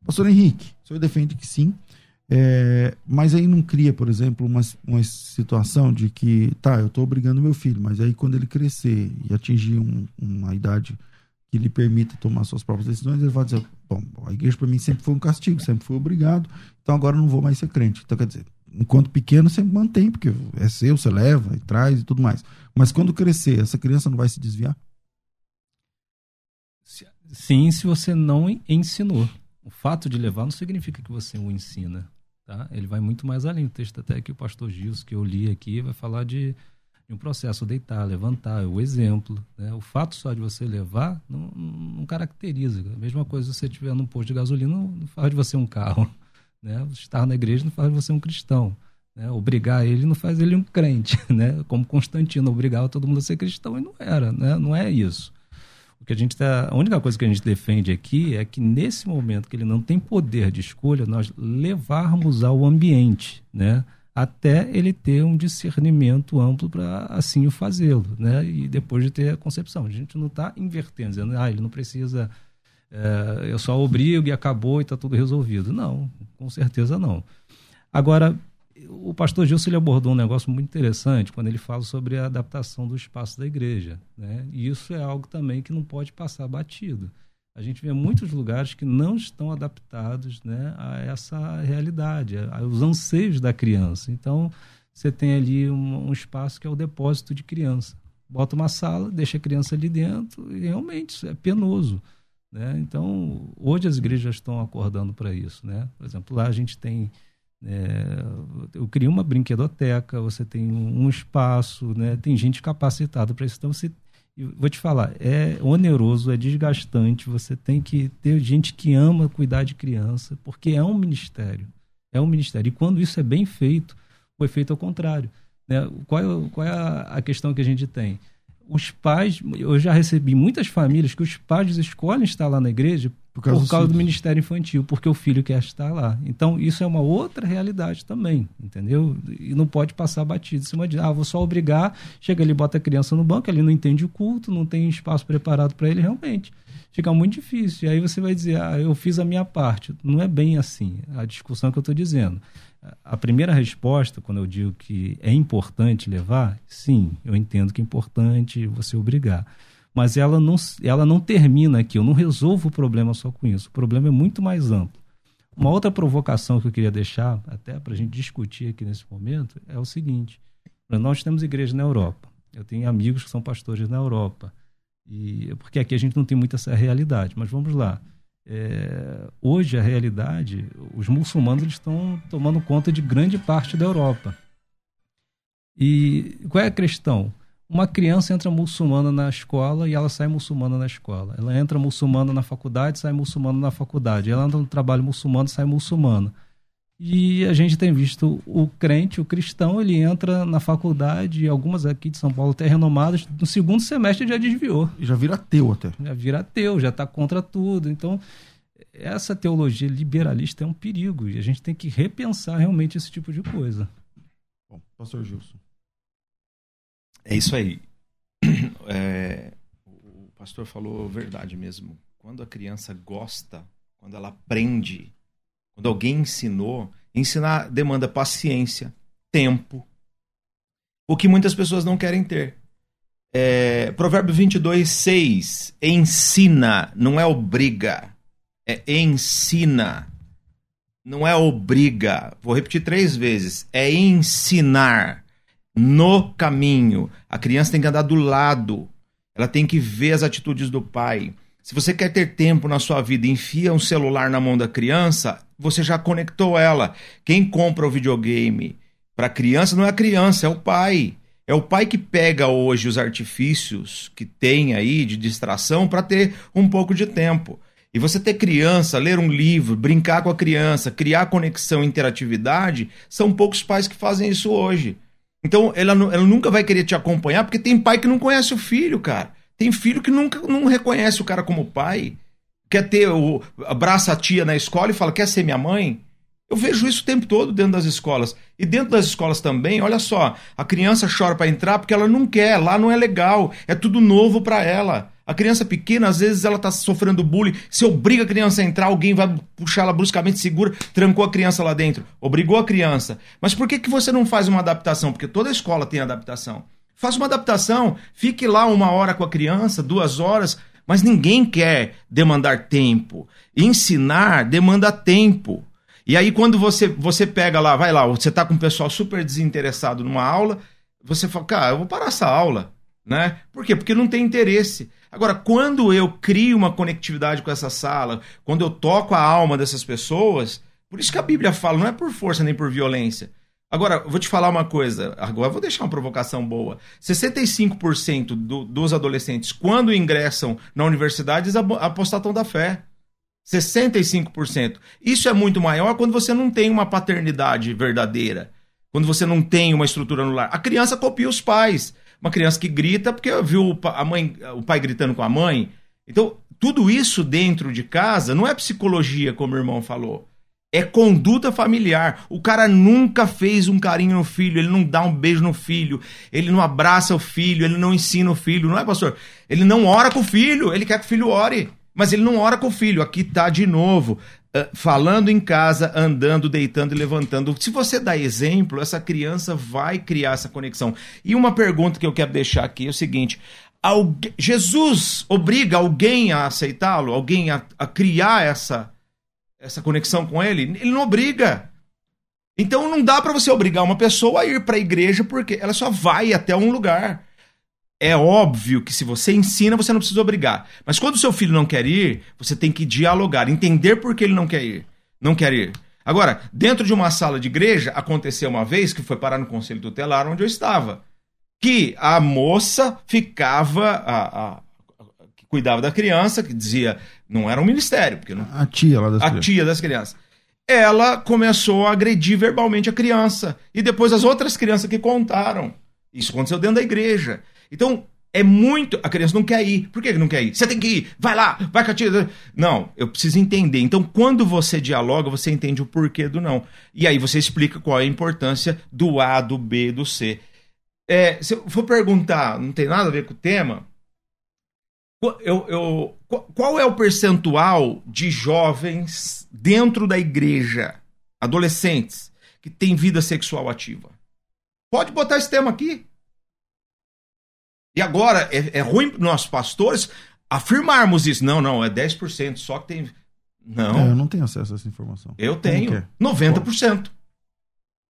Pastor Henrique, o senhor defende que sim, é, mas aí não cria, por exemplo, uma, uma situação de que, tá, eu estou obrigando meu filho, mas aí quando ele crescer e atingir um, uma idade que lhe permita tomar suas próprias decisões, ele vai dizer: bom, a igreja para mim sempre foi um castigo, sempre fui obrigado, então agora não vou mais ser crente. Então, quer dizer, enquanto pequeno, sempre mantém, porque é seu, você leva e traz e tudo mais. Mas quando crescer, essa criança não vai se desviar? Sim, se você não ensinou. O fato de levar não significa que você o ensina. Tá? Ele vai muito mais além. O texto até que o pastor Gilson, que eu li aqui, vai falar de de um processo deitar, levantar, é o exemplo. Né? O fato só de você levar não, não caracteriza. A mesma coisa se você estiver num posto de gasolina não faz de você um carro. [laughs] Né? Estar na igreja não faz de você um cristão. Né? Obrigar ele não faz ele um crente. [laughs] Né? Como Constantino obrigava todo mundo a ser cristão e não era. Né? Não é isso. O que a gente tá, a única coisa que a gente defende aqui é que nesse momento que ele não tem poder de escolha, nós levarmos ao ambiente, né? até ele ter um discernimento amplo para assim o fazê-lo, né? E depois de ter a concepção. A gente não está invertendo, dizendo, ah, ele não precisa, é, eu só obrigo e acabou e está tudo resolvido. Não, com certeza não. Agora, o pastor Gilson ele abordou um negócio muito interessante quando ele fala sobre a adaptação do espaço da igreja, né? E isso é algo também que não pode passar batido a gente vê muitos lugares que não estão adaptados né, a essa realidade, aos anseios da criança. Então, você tem ali um, um, espaço que é o depósito de criança. Bota uma sala, deixa a criança ali dentro e realmente isso é penoso. Né? Então, hoje as igrejas estão acordando para isso. Né? Por exemplo, lá a gente tem. É, eu crio uma brinquedoteca, você tem um, espaço, né? tem gente capacitada para isso. Então, você vou te falar, é oneroso, é desgastante. Você tem que ter gente que ama cuidar de criança, porque é um ministério. É um ministério. E quando isso é bem feito, foi feito ao contrário. Né? Qual é, qual é a questão que a gente tem? Os pais, eu já recebi muitas famílias que os pais escolhem estar lá na igreja por causa, por causa do, do Ministério Infantil, porque o filho quer estar lá. Então, isso é uma outra realidade também, entendeu? E não pode passar batido em cima de, ah, vou só obrigar, chega ali, bota a criança no banco, ele não entende o culto, não tem espaço preparado para ele, realmente. Fica muito difícil. E aí você vai dizer, ah, eu fiz a minha parte. Não é bem assim, a discussão que eu estou dizendo. A primeira resposta, quando eu digo que é importante levar, sim, eu entendo que é importante você obrigar mas ela não, ela não termina aqui, eu não resolvo o problema só com isso. O problema é muito mais amplo. Uma outra provocação que eu queria deixar, até para a gente discutir aqui nesse momento, é o seguinte: nós temos igreja na Europa. Eu tenho amigos que são pastores na Europa. E, porque aqui a gente não tem muita essa realidade. Mas vamos lá. É, hoje a realidade, os muçulmanos eles estão tomando conta de grande parte da Europa. E qual é a questão? uma criança entra muçulmana na escola e ela sai muçulmana na escola. Ela entra muçulmana na faculdade, sai muçulmana na faculdade. Ela entra no trabalho muçulmano, sai muçulmana. E a gente tem visto o crente, o cristão, ele entra na faculdade, algumas aqui de São Paulo até renomadas, no segundo semestre já desviou. E já vira ateu até. Já vira ateu, já está contra tudo. Então, essa teologia liberalista é um perigo e a gente tem que repensar realmente esse tipo de coisa. Bom, pastor Gilson. É isso aí. [clears throat] É, o pastor falou verdade mesmo. Quando a criança gosta, quando ela aprende, quando alguém ensinou, ensinar demanda paciência, tempo, o que muitas pessoas não querem ter. É, provérbio 22, 6. Ensina, não é obriga. É ensina. Não é obriga. Vou repetir três vezes. É ensinar no caminho. A criança tem que andar do lado. Ela tem que ver as atitudes do pai. Se você quer ter tempo na sua vida enfia um celular na mão da criança, você já conectou ela. Quem compra o videogame para criança não é a criança, é o pai. É o pai que pega hoje os artifícios que tem aí de distração para ter um pouco de tempo. E você ter criança, ler um livro, brincar com a criança, criar conexão e interatividade, são poucos pais que fazem isso hoje. Então ela, ela nunca vai querer te acompanhar porque tem pai que não conhece o filho, cara. Tem filho que nunca não reconhece o cara como pai. Quer ter o abraça a tia na escola e fala: "Quer ser minha mãe?" Eu vejo isso o tempo todo dentro das escolas. E dentro das escolas também, olha só, a criança chora para entrar porque ela não quer, lá não é legal, é tudo novo para ela. A criança pequena, às vezes, ela tá sofrendo bullying. Se obriga a criança a entrar, alguém vai puxar ela bruscamente, segura, trancou a criança lá dentro. Obrigou a criança. Mas por que, que você não faz uma adaptação? Porque toda escola tem adaptação. Faça uma adaptação. Fique lá uma hora com a criança, duas horas. Mas ninguém quer demandar tempo. Ensinar demanda tempo. E aí, quando você, você pega lá, vai lá, você tá com o pessoal super desinteressado numa aula, você fala, cara, eu vou parar essa aula. Né? Por quê? Porque não tem interesse. Agora, quando eu crio uma conectividade com essa sala, quando eu toco a alma dessas pessoas, por isso que a Bíblia fala, não é por força nem por violência. Agora, vou te falar uma coisa, agora vou deixar uma provocação boa. 65% do, dos adolescentes, quando ingressam na universidade, apostatam da fé. 65%. Isso é muito maior quando você não tem uma paternidade verdadeira. Quando você não tem uma estrutura no lar. A criança copia os pais uma criança que grita porque viu a mãe, o pai gritando com a mãe. Então, tudo isso dentro de casa não é psicologia, como o irmão falou. É conduta familiar. O cara nunca fez um carinho no filho, ele não dá um beijo no filho, ele não abraça o filho, ele não ensina o filho, não é, pastor? Ele não ora com o filho, ele quer que o filho ore, mas ele não ora com o filho. Aqui tá de novo. Ah, falando em casa, andando, deitando e levantando. Se você dá exemplo, essa criança vai criar essa conexão. E uma pergunta que eu quero deixar aqui é o seguinte: Jesus obriga alguém a aceitá-lo, alguém a, a criar essa, essa conexão com ele? Ele não obriga. Então não dá para você obrigar uma pessoa a ir para a igreja porque ela só vai até um lugar. É óbvio que se você ensina, você não precisa obrigar. Mas quando o seu filho não quer ir, você tem que dialogar, entender por que ele não quer ir. Não quer ir. Agora, dentro de uma sala de igreja, aconteceu uma vez que foi parar no conselho tutelar onde eu estava. Que a moça ficava. A, a, que cuidava da criança, que dizia. Não era um ministério. Porque não, a tia lá das A crianças. tia das crianças. Ela começou a agredir verbalmente a criança. E depois as outras crianças que contaram. Isso aconteceu dentro da igreja. Então, É muito. A criança não quer ir. Por que não quer ir? Você tem que ir. Vai lá, vai com a tia. Não, eu preciso entender. Então, quando você dialoga, você entende o porquê do não. E aí você explica qual é a importância do A, do B, do C. É, se eu for perguntar, não tem nada a ver com o tema. Eu, eu, qual é o percentual de jovens dentro da igreja, adolescentes, que tem vida sexual ativa? Pode botar esse tema aqui. E agora, é, é ruim para nossos pastores afirmarmos isso. Não, não, é 10% só que tem. Não. É, eu não tenho acesso a essa informação. Eu tenho. É? 90%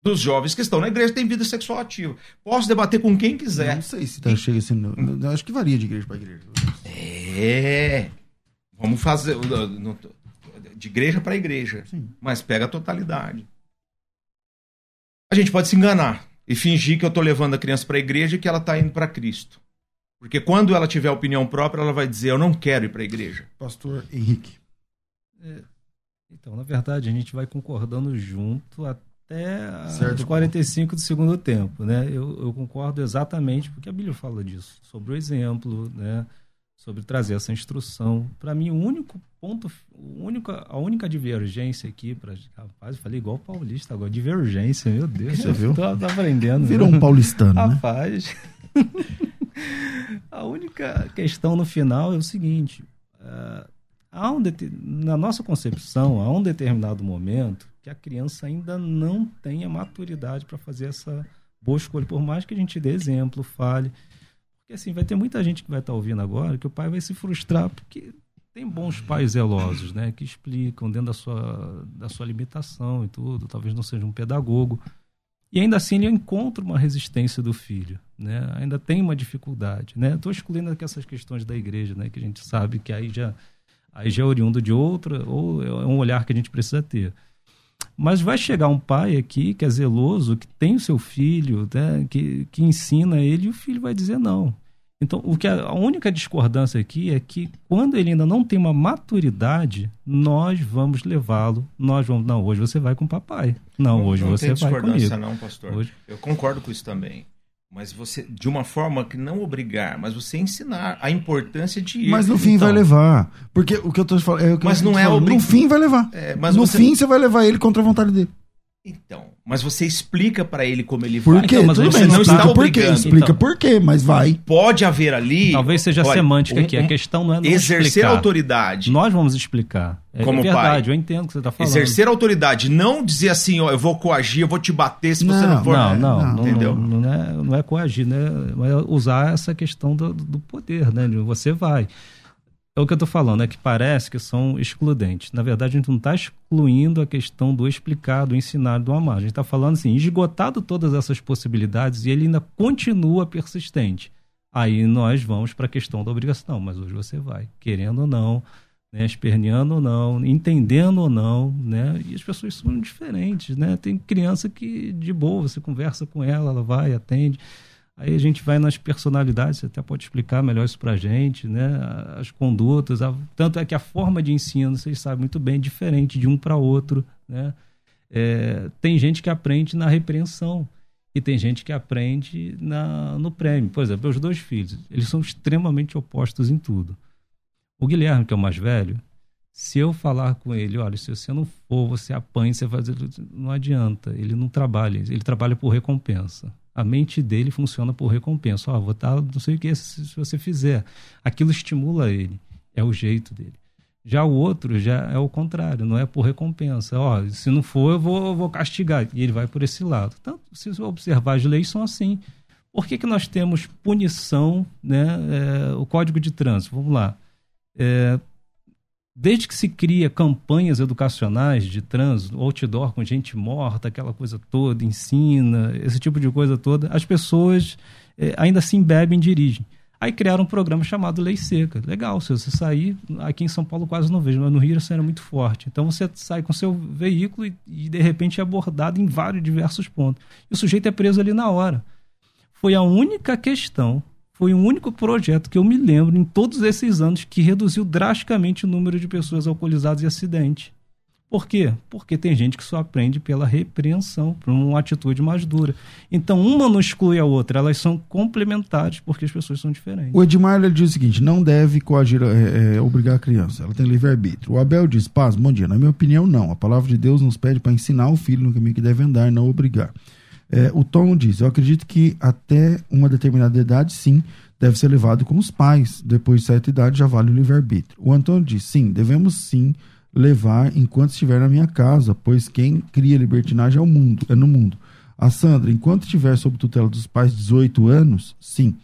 dos jovens que estão na igreja têm vida sexual ativa. Posso debater com quem quiser. Não sei se tá, chega assim. No, acho que varia de igreja para igreja. É. Vamos fazer. De igreja para igreja. Sim. Mas pega a totalidade. A gente pode se enganar e fingir que eu estou levando a criança para a igreja e que ela está indo para Cristo. Porque quando ela tiver opinião própria, ela vai dizer: Eu não quero ir para a igreja. Pastor Henrique. É, então, na verdade, a gente vai concordando junto até certo. os 45 do segundo tempo. Né? Eu, eu concordo exatamente porque a Bíblia fala disso, sobre o exemplo, né? sobre trazer essa instrução. Para mim, o único ponto, o único, a única divergência aqui, pra, rapaz, eu falei igual paulista agora, divergência, meu Deus, você viu? Tô, [laughs] tô aprendendo. Virou né? um paulistano, né? Rapaz. [laughs] a única questão no final é o seguinte: uh, há um na nossa concepção, há um determinado momento que a criança ainda não tem a maturidade para fazer essa boa escolha, por mais que a gente dê exemplo, fale. Porque assim, vai ter muita gente que vai estar tá ouvindo agora que o pai vai se frustrar porque tem bons pais zelosos, né, que explicam dentro da sua, da sua limitação e tudo, talvez não seja um pedagogo. E ainda assim ele encontra uma resistência do filho, né? Ainda tem uma dificuldade, né? Estou excluindo aqui essas questões da igreja, né? Que a gente sabe que aí já, aí já é oriundo de outra, ou é um olhar que a gente precisa ter. Mas vai chegar um pai aqui que é zeloso, que tem o seu filho, né? que, que ensina ele, e o filho vai dizer não. Então, o que a, única discordância aqui é que quando ele ainda não tem uma maturidade, nós vamos levá-lo, nós vamos, não, hoje você vai com o papai. Não, não hoje não você vai comigo. Não tem discordância não, pastor. Hoje... Eu concordo com isso também. Mas você, de uma forma que não obrigar, mas você ensinar a importância de ir. Mas no fim então. vai levar. Porque o que eu tô falando. É mas não é obrig... No fim vai levar. É, no você... fim você vai levar ele contra a vontade dele. Então, mas você explica para ele como ele por vai. Quê? Então, mas você não está obrigando. Explica então, por quê, mas vai. Pode haver ali. Talvez seja olha, semântica um, aqui. a questão não é não exercer explicar. autoridade. Nós vamos explicar. É como verdade, pai. eu entendo o que você está falando. Exercer autoridade, não dizer assim, ó, eu vou coagir, eu vou te bater se não, você não for. Não, não, não, entendeu? Não, não, é, não é coagir, né? É usar essa questão do, do poder, né? Você vai é o que eu estou falando, é que parece que são excludentes. Na verdade, a gente não está excluindo a questão do explicado, do ensinado, do amar. A gente está falando assim, esgotado todas essas possibilidades e ele ainda continua persistente. Aí nós vamos para a questão da obrigação. Mas hoje você vai, querendo ou não, né, esperneando ou não, entendendo ou não, né? E as pessoas são diferentes, né? Tem criança que de boa, você conversa com ela, ela vai, atende. Aí a gente vai nas personalidades, você até pode explicar melhor isso para a gente, né? As condutas, a, tanto é que a forma de ensino, vocês sabem muito bem, é diferente de um para outro, né? É, tem gente que aprende na repreensão e tem gente que aprende na, no prêmio. Por exemplo, os dois filhos, eles são extremamente opostos em tudo. O Guilherme, que é o mais velho, se eu falar com ele, olha, se você não for, você apanha, você faz, não adianta, ele não trabalha, ele trabalha por recompensa a mente dele funciona por recompensa. Ó, oh, vou estar, não sei o que, se, se você fizer. Aquilo estimula ele. É o jeito dele. Já o outro já é o contrário, não é por recompensa. Ó, se não for, eu vou, eu vou castigar. E ele vai por esse lado. Então, se você observar, as leis são assim. Por que, que nós temos punição, né? É, o Código de Trânsito, vamos lá. É, Desde que se cria campanhas educacionais de trânsito, outdoor com gente morta, aquela coisa toda, ensina, esse tipo de coisa toda, as pessoas eh, ainda se embebem e dirigem. Aí criaram um programa chamado Lei Seca. Legal, se você sair, aqui em São Paulo quase não vejo, mas no Rio isso era muito forte. Então você sai com seu veículo e, e de repente é abordado em vários diversos pontos. E o sujeito é preso ali na hora. Foi a única questão foi o único projeto que eu me lembro em todos esses anos que reduziu drasticamente o número de pessoas alcoolizadas e acidentes. Por quê? Porque tem gente que só aprende pela repreensão, por uma atitude mais dura. Então, uma não exclui a outra, elas são complementares porque as pessoas são diferentes. O Edmar ele diz o seguinte: não deve coagir, é, é, obrigar a criança, ela tem livre-arbítrio. O Abel diz: paz, bom dia. Na minha opinião, não. A palavra de Deus nos pede para ensinar o filho no caminho que deve andar, não obrigar. É, o Tom diz: eu acredito que até uma determinada idade, sim, deve ser levado com os pais. Depois de certa idade, já vale o livre-arbítrio. O Antônio diz: sim, devemos sim levar enquanto estiver na minha casa, pois quem cria libertinagem é o mundo, é no mundo. A Sandra, enquanto estiver sob tutela dos pais de 18 anos, sim.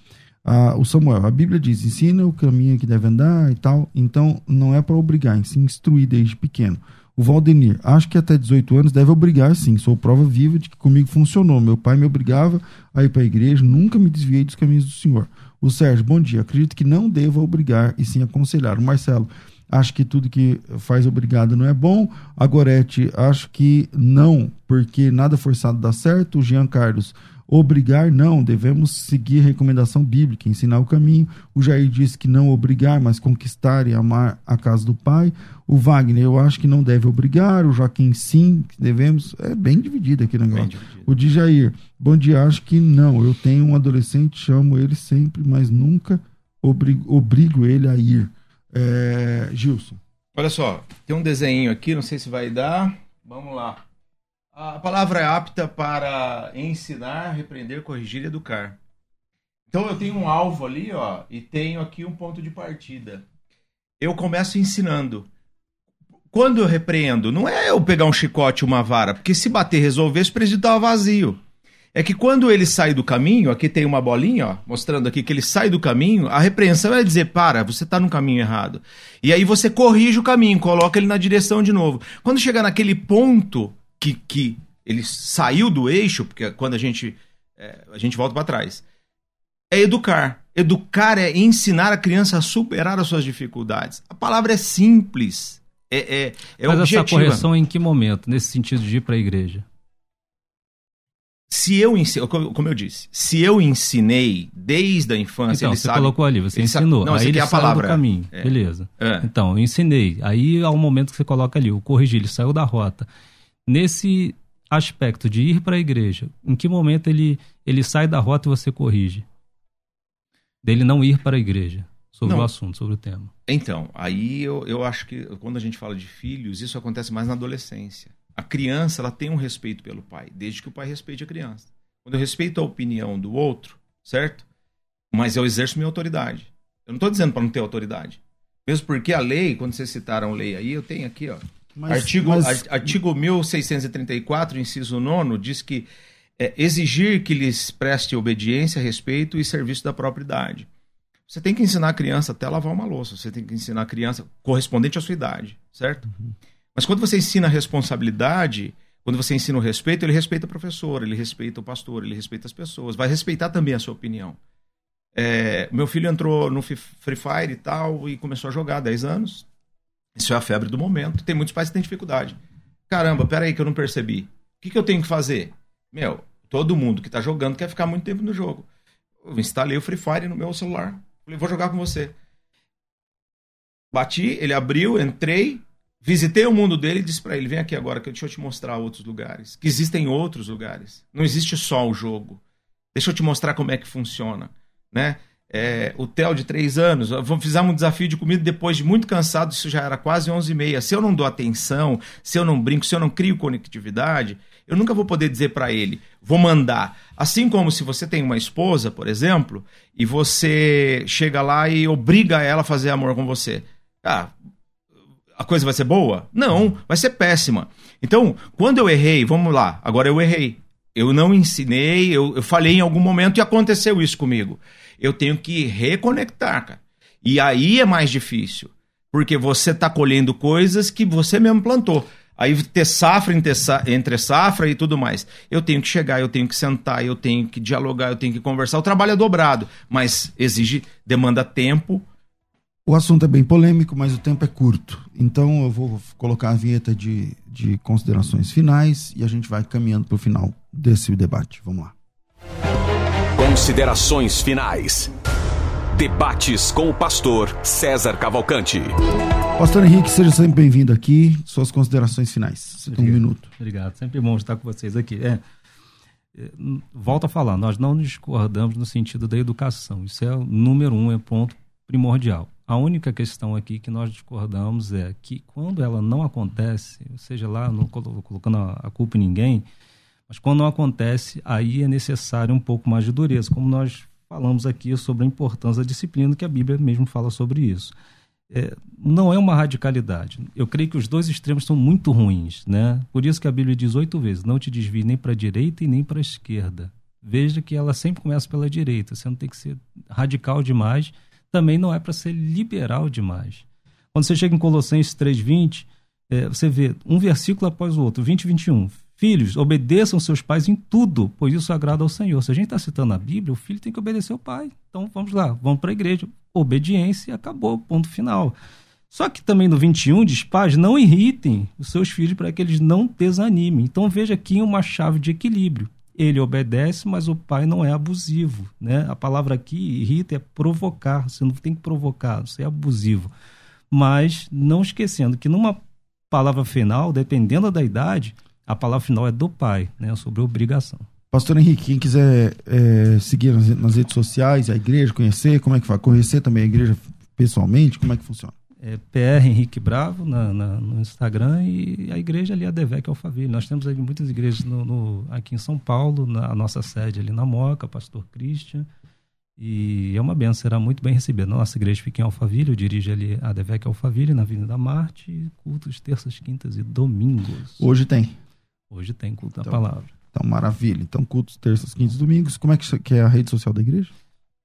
Ah, o Samuel, a Bíblia diz, ensina o caminho que deve andar e tal. Então, não é para obrigar, sim instruir desde pequeno. O Valdenir, acho que até 18 anos deve obrigar, sim. Sou prova viva de que comigo funcionou. Meu pai me obrigava a ir para a igreja, nunca me desviei dos caminhos do Senhor. O Sérgio, bom dia. Acredito que não deva obrigar e sim aconselhar. O Marcelo, acho que tudo que faz obrigado não é bom. A Gorete, acho que não, porque nada forçado dá certo. O Jean Carlos, obrigar não, devemos seguir a recomendação bíblica, ensinar o caminho. O Jair disse que não obrigar, mas conquistar e amar a casa do Pai. O Wagner, eu acho que não deve obrigar. O Joaquim, sim, devemos. É bem dividido aqui o negócio. O Djair, bom dia, acho que não. Eu tenho um adolescente, chamo ele sempre, mas nunca obrigo, obrigo ele a ir. É, Gilson. Olha só, tem um desenho aqui, não sei se vai dar. Vamos lá. A palavra é apta para ensinar, repreender, corrigir e educar. Então eu tenho um alvo ali, ó, e tenho aqui um ponto de partida. Eu começo ensinando. Quando eu repreendo, não é eu pegar um chicote, uma vara, porque se bater resolver, esse presídio estava vazio é que quando ele sai do caminho, aqui tem uma bolinha, ó, mostrando aqui que ele sai do caminho, a repreensão é dizer, para, você está no caminho errado. E aí você corrige o caminho, coloca ele na direção de novo. Quando chegar naquele ponto que, que ele saiu do eixo, porque quando a gente, é, a gente volta para trás, é educar. Educar é ensinar a criança a superar as suas dificuldades. A palavra é simples, é, é, é Mas objetiva. essa correção em que momento, nesse sentido de ir para a igreja? se eu ensino, como eu disse, se eu ensinei desde a infância, então, ele você sabe, colocou ali, você ensinou. Não, aí ele é a palavra. do caminho, é. beleza. É. Então, eu ensinei. Aí há um momento que você coloca ali, o corrigir, ele saiu da rota. Nesse aspecto de ir para a igreja, em que momento ele, ele sai da rota e você corrige? Dele não ir para a igreja, sobre não. o assunto, sobre o tema. Então, aí eu, eu acho que quando a gente fala de filhos, isso acontece mais na adolescência a criança ela tem um respeito pelo pai, desde que o pai respeite a criança. Quando eu respeito a opinião do outro, certo? Mas eu exerço minha autoridade. Eu não estou dizendo para não ter autoridade. Mesmo porque a lei, quando vocês citaram lei aí, eu tenho aqui, ó. Mas, artigo, mas... artigo 1634, inciso 9, diz que é, exigir que lhes preste obediência, respeito e serviço da propriedade. Você tem que ensinar a criança até lavar uma louça, você tem que ensinar a criança correspondente à sua idade, certo? Uhum. Mas quando você ensina a responsabilidade, quando você ensina o respeito, ele respeita o professor, ele respeita o pastor, ele respeita as pessoas, vai respeitar também a sua opinião. É, meu filho entrou no Free Fire e tal e começou a jogar há 10 anos. Isso é a febre do momento. Tem muitos pais que têm dificuldade. Caramba, peraí que eu não percebi. O que, que eu tenho que fazer? Meu, todo mundo que está jogando quer ficar muito tempo no jogo. Eu instalei o Free Fire no meu celular. Falei, vou jogar com você. Bati, ele abriu, entrei, Visitei o mundo dele e disse para ele: vem aqui agora que eu deixa eu te mostrar outros lugares. Que existem outros lugares. Não existe só o jogo. Deixa eu te mostrar como é que funciona. Né? É, o Theo de três anos, fizemos um desafio de comida depois de muito cansado, isso já era quase 11 e meia. Se eu não dou atenção, se eu não brinco, se eu não crio conectividade, eu nunca vou poder dizer para ele, vou mandar. Assim como se você tem uma esposa, por exemplo, e você chega lá e obriga ela a fazer amor com você. Ah, a coisa vai ser boa? Não, vai ser péssima. Então, quando eu errei, vamos lá, agora eu errei. Eu não ensinei, eu, eu falei em algum momento e aconteceu isso comigo. Eu tenho que reconectar, cara. E aí é mais difícil. Porque você está colhendo coisas que você mesmo plantou. Aí ter safra entre safra e tudo mais. Eu tenho que chegar, eu tenho que sentar, eu tenho que dialogar, eu tenho que conversar. O trabalho é dobrado, mas exige, demanda tempo, o assunto é bem polêmico, mas o tempo é curto. Então eu vou colocar a vinheta de, de considerações finais e a gente vai caminhando para o final desse debate. Vamos lá. Considerações finais. Debates com o pastor César Cavalcante. Pastor Henrique, seja sempre bem-vindo aqui. Suas considerações finais. Você tem um minuto. Obrigado. Sempre bom estar com vocês aqui. É, é, volto a falar, nós não discordamos no sentido da educação. Isso é o número um, é ponto primordial. A única questão aqui que nós discordamos é que quando ela não acontece, seja lá, não colocando a culpa em ninguém, mas quando não acontece, aí é necessário um pouco mais de dureza, como nós falamos aqui sobre a importância da disciplina, que a Bíblia mesmo fala sobre isso. É, não é uma radicalidade. Eu creio que os dois extremos são muito ruins, né? Por isso que a Bíblia diz oito vezes: não te desvie nem para a direita e nem para a esquerda. Veja que ela sempre começa pela direita. Você não tem que ser radical demais, também não é para ser liberal demais. Quando você chega em Colossenses 3:20, é, você vê um versículo após o outro, 20 e 21. Filhos, obedeçam seus pais em tudo, pois isso agrada ao Senhor. Se a gente está citando a Bíblia, o filho tem que obedecer ao pai. Então vamos lá, vamos para a igreja. Obediência, acabou, ponto final. Só que também no 21 diz: pais, não irritem os seus filhos para que eles não desanimem. Então veja aqui uma chave de equilíbrio. Ele obedece, mas o pai não é abusivo. Né? A palavra aqui, irrita, é provocar. Você não tem que provocar, você é abusivo. Mas não esquecendo que numa palavra final, dependendo da idade, a palavra final é do pai, né, sobre obrigação. Pastor Henrique, quem quiser é, seguir nas, nas, redes sociais, a igreja, conhecer, como é que faz? Conhecer também a igreja pessoalmente, como é que funciona? É PR Henrique Bravo na, na, no Instagram e a igreja ali, a Devec Alphaville. Nós temos ali muitas igrejas no, no, aqui em São Paulo, na nossa sede ali na Moca, Pastor Christian. E é uma benção, será muito bem recebida. Nossa igreja fica em Alphaville, eu dirijo ali a Devec Alphaville, na Avenida Marte, cultos terças, quintas e domingos. Hoje tem? Hoje tem culto então, da palavra. Então, maravilha. Então, cultos terças, quintas e domingos. Como é que, é a rede social da igreja?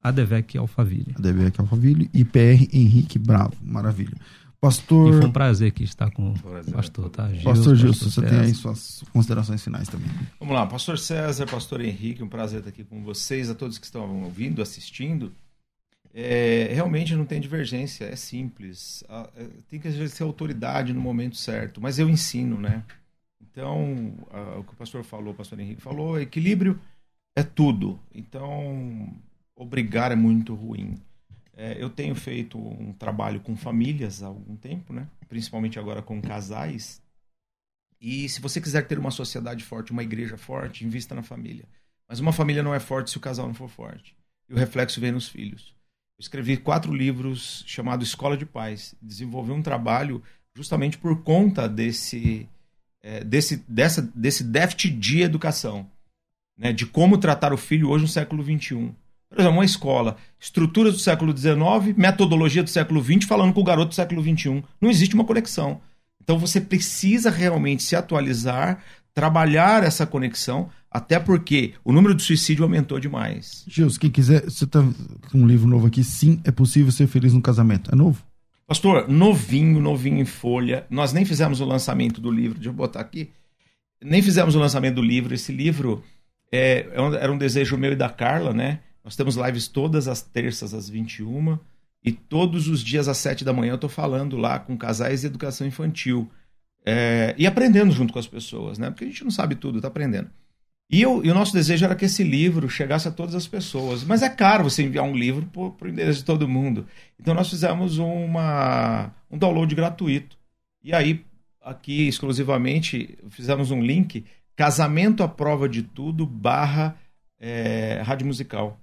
Adevec Alphaville. Adevec Alphaville e PR Henrique Bravo. Maravilha. Pastor. E foi um prazer aqui estar com o pastor, tá? Gilson, pastor Gilson, você tem aí suas considerações finais também. Vamos lá, pastor César, pastor Henrique, um prazer estar aqui com vocês, a todos que estão ouvindo, assistindo. É, realmente não tem divergência, é simples. É, tem que ser autoridade no momento certo, mas eu ensino, né? Então, o que o pastor falou, o pastor Henrique falou, equilíbrio é tudo. Então, obrigar é muito ruim. É, eu tenho feito um trabalho com famílias há algum tempo, né? principalmente agora com casais. E se você quiser ter uma sociedade forte, uma igreja forte, invista na família. Mas uma família não é forte se o casal não for forte. E o reflexo vem nos filhos. Eu escrevi quatro livros chamado Escola de Paz. Desenvolvi um trabalho justamente por conta desse é, desse, dessa, desse déficit de educação, né, de como tratar o filho hoje no século XXI. Por exemplo, uma escola, estruturas do século XIX, metodologia do século XX, falando com o garoto do século XXI. Não existe uma conexão. Então você precisa realmente se atualizar, trabalhar essa conexão, até porque o número de suicídio aumentou demais. Gilson, quem quiser, você está com um livro novo aqui, sim, é possível ser feliz no casamento. É novo? Pastor, novinho, novinho em folha. Nós nem fizemos o lançamento do livro, deixa eu botar aqui. Nem fizemos o lançamento do livro. Esse livro é, é era um desejo meu e da Carla, né? Nós temos lives todas as terças às 21 e todos os dias às 7 da manhã eu estou falando lá com casais de educação infantil. É, e aprendendo junto com as pessoas, né? Porque a gente não sabe tudo, está aprendendo. E, eu, e, o nosso desejo era que esse livro chegasse a todas as pessoas. Mas é caro você enviar um livro para o endereço de todo mundo. Então nós fizemos uma, um download gratuito. E aí, aqui exclusivamente, fizemos um link casamento à prova de tudo barra é, rádio musical.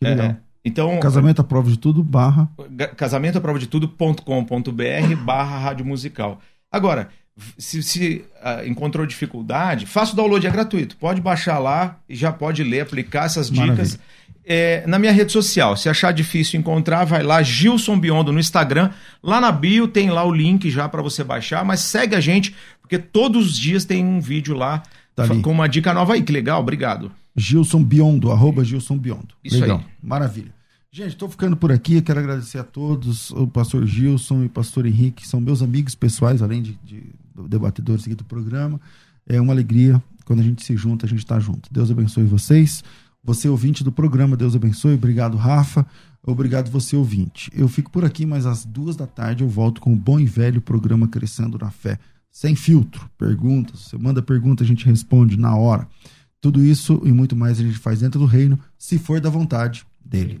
Que legal. É, então, casamento à prova de tudo barra casamento à prova de tudo.com.br barra rádio musical. Agora, se, se uh, encontrou dificuldade, faça o download, é gratuito. Pode baixar lá e já pode ler, aplicar essas dicas. É, na minha rede social, se achar difícil encontrar, vai lá, Gilson Biondo no Instagram. Lá na bio tem lá o link já para você baixar, mas segue a gente, porque todos os dias tem um vídeo lá tá com uma dica nova aí. Que legal, obrigado. Gilson Biondo, arroba Gilson Biondo. Isso legal. aí. Maravilha. Gente, estou ficando por aqui. Quero agradecer a todos, o pastor Gilson e o pastor Henrique, que são meus amigos pessoais, além de, de debatedores aqui do programa. É uma alegria quando a gente se junta, a gente está junto. Deus abençoe vocês. Você, ouvinte do programa, Deus abençoe. Obrigado, Rafa. Obrigado, você, ouvinte. Eu fico por aqui, mas às duas da tarde eu volto com o bom e velho programa Crescendo na Fé. Sem filtro, perguntas. Você manda pergunta, a gente responde na hora. Tudo isso e muito mais a gente faz dentro do reino, se for da vontade dele.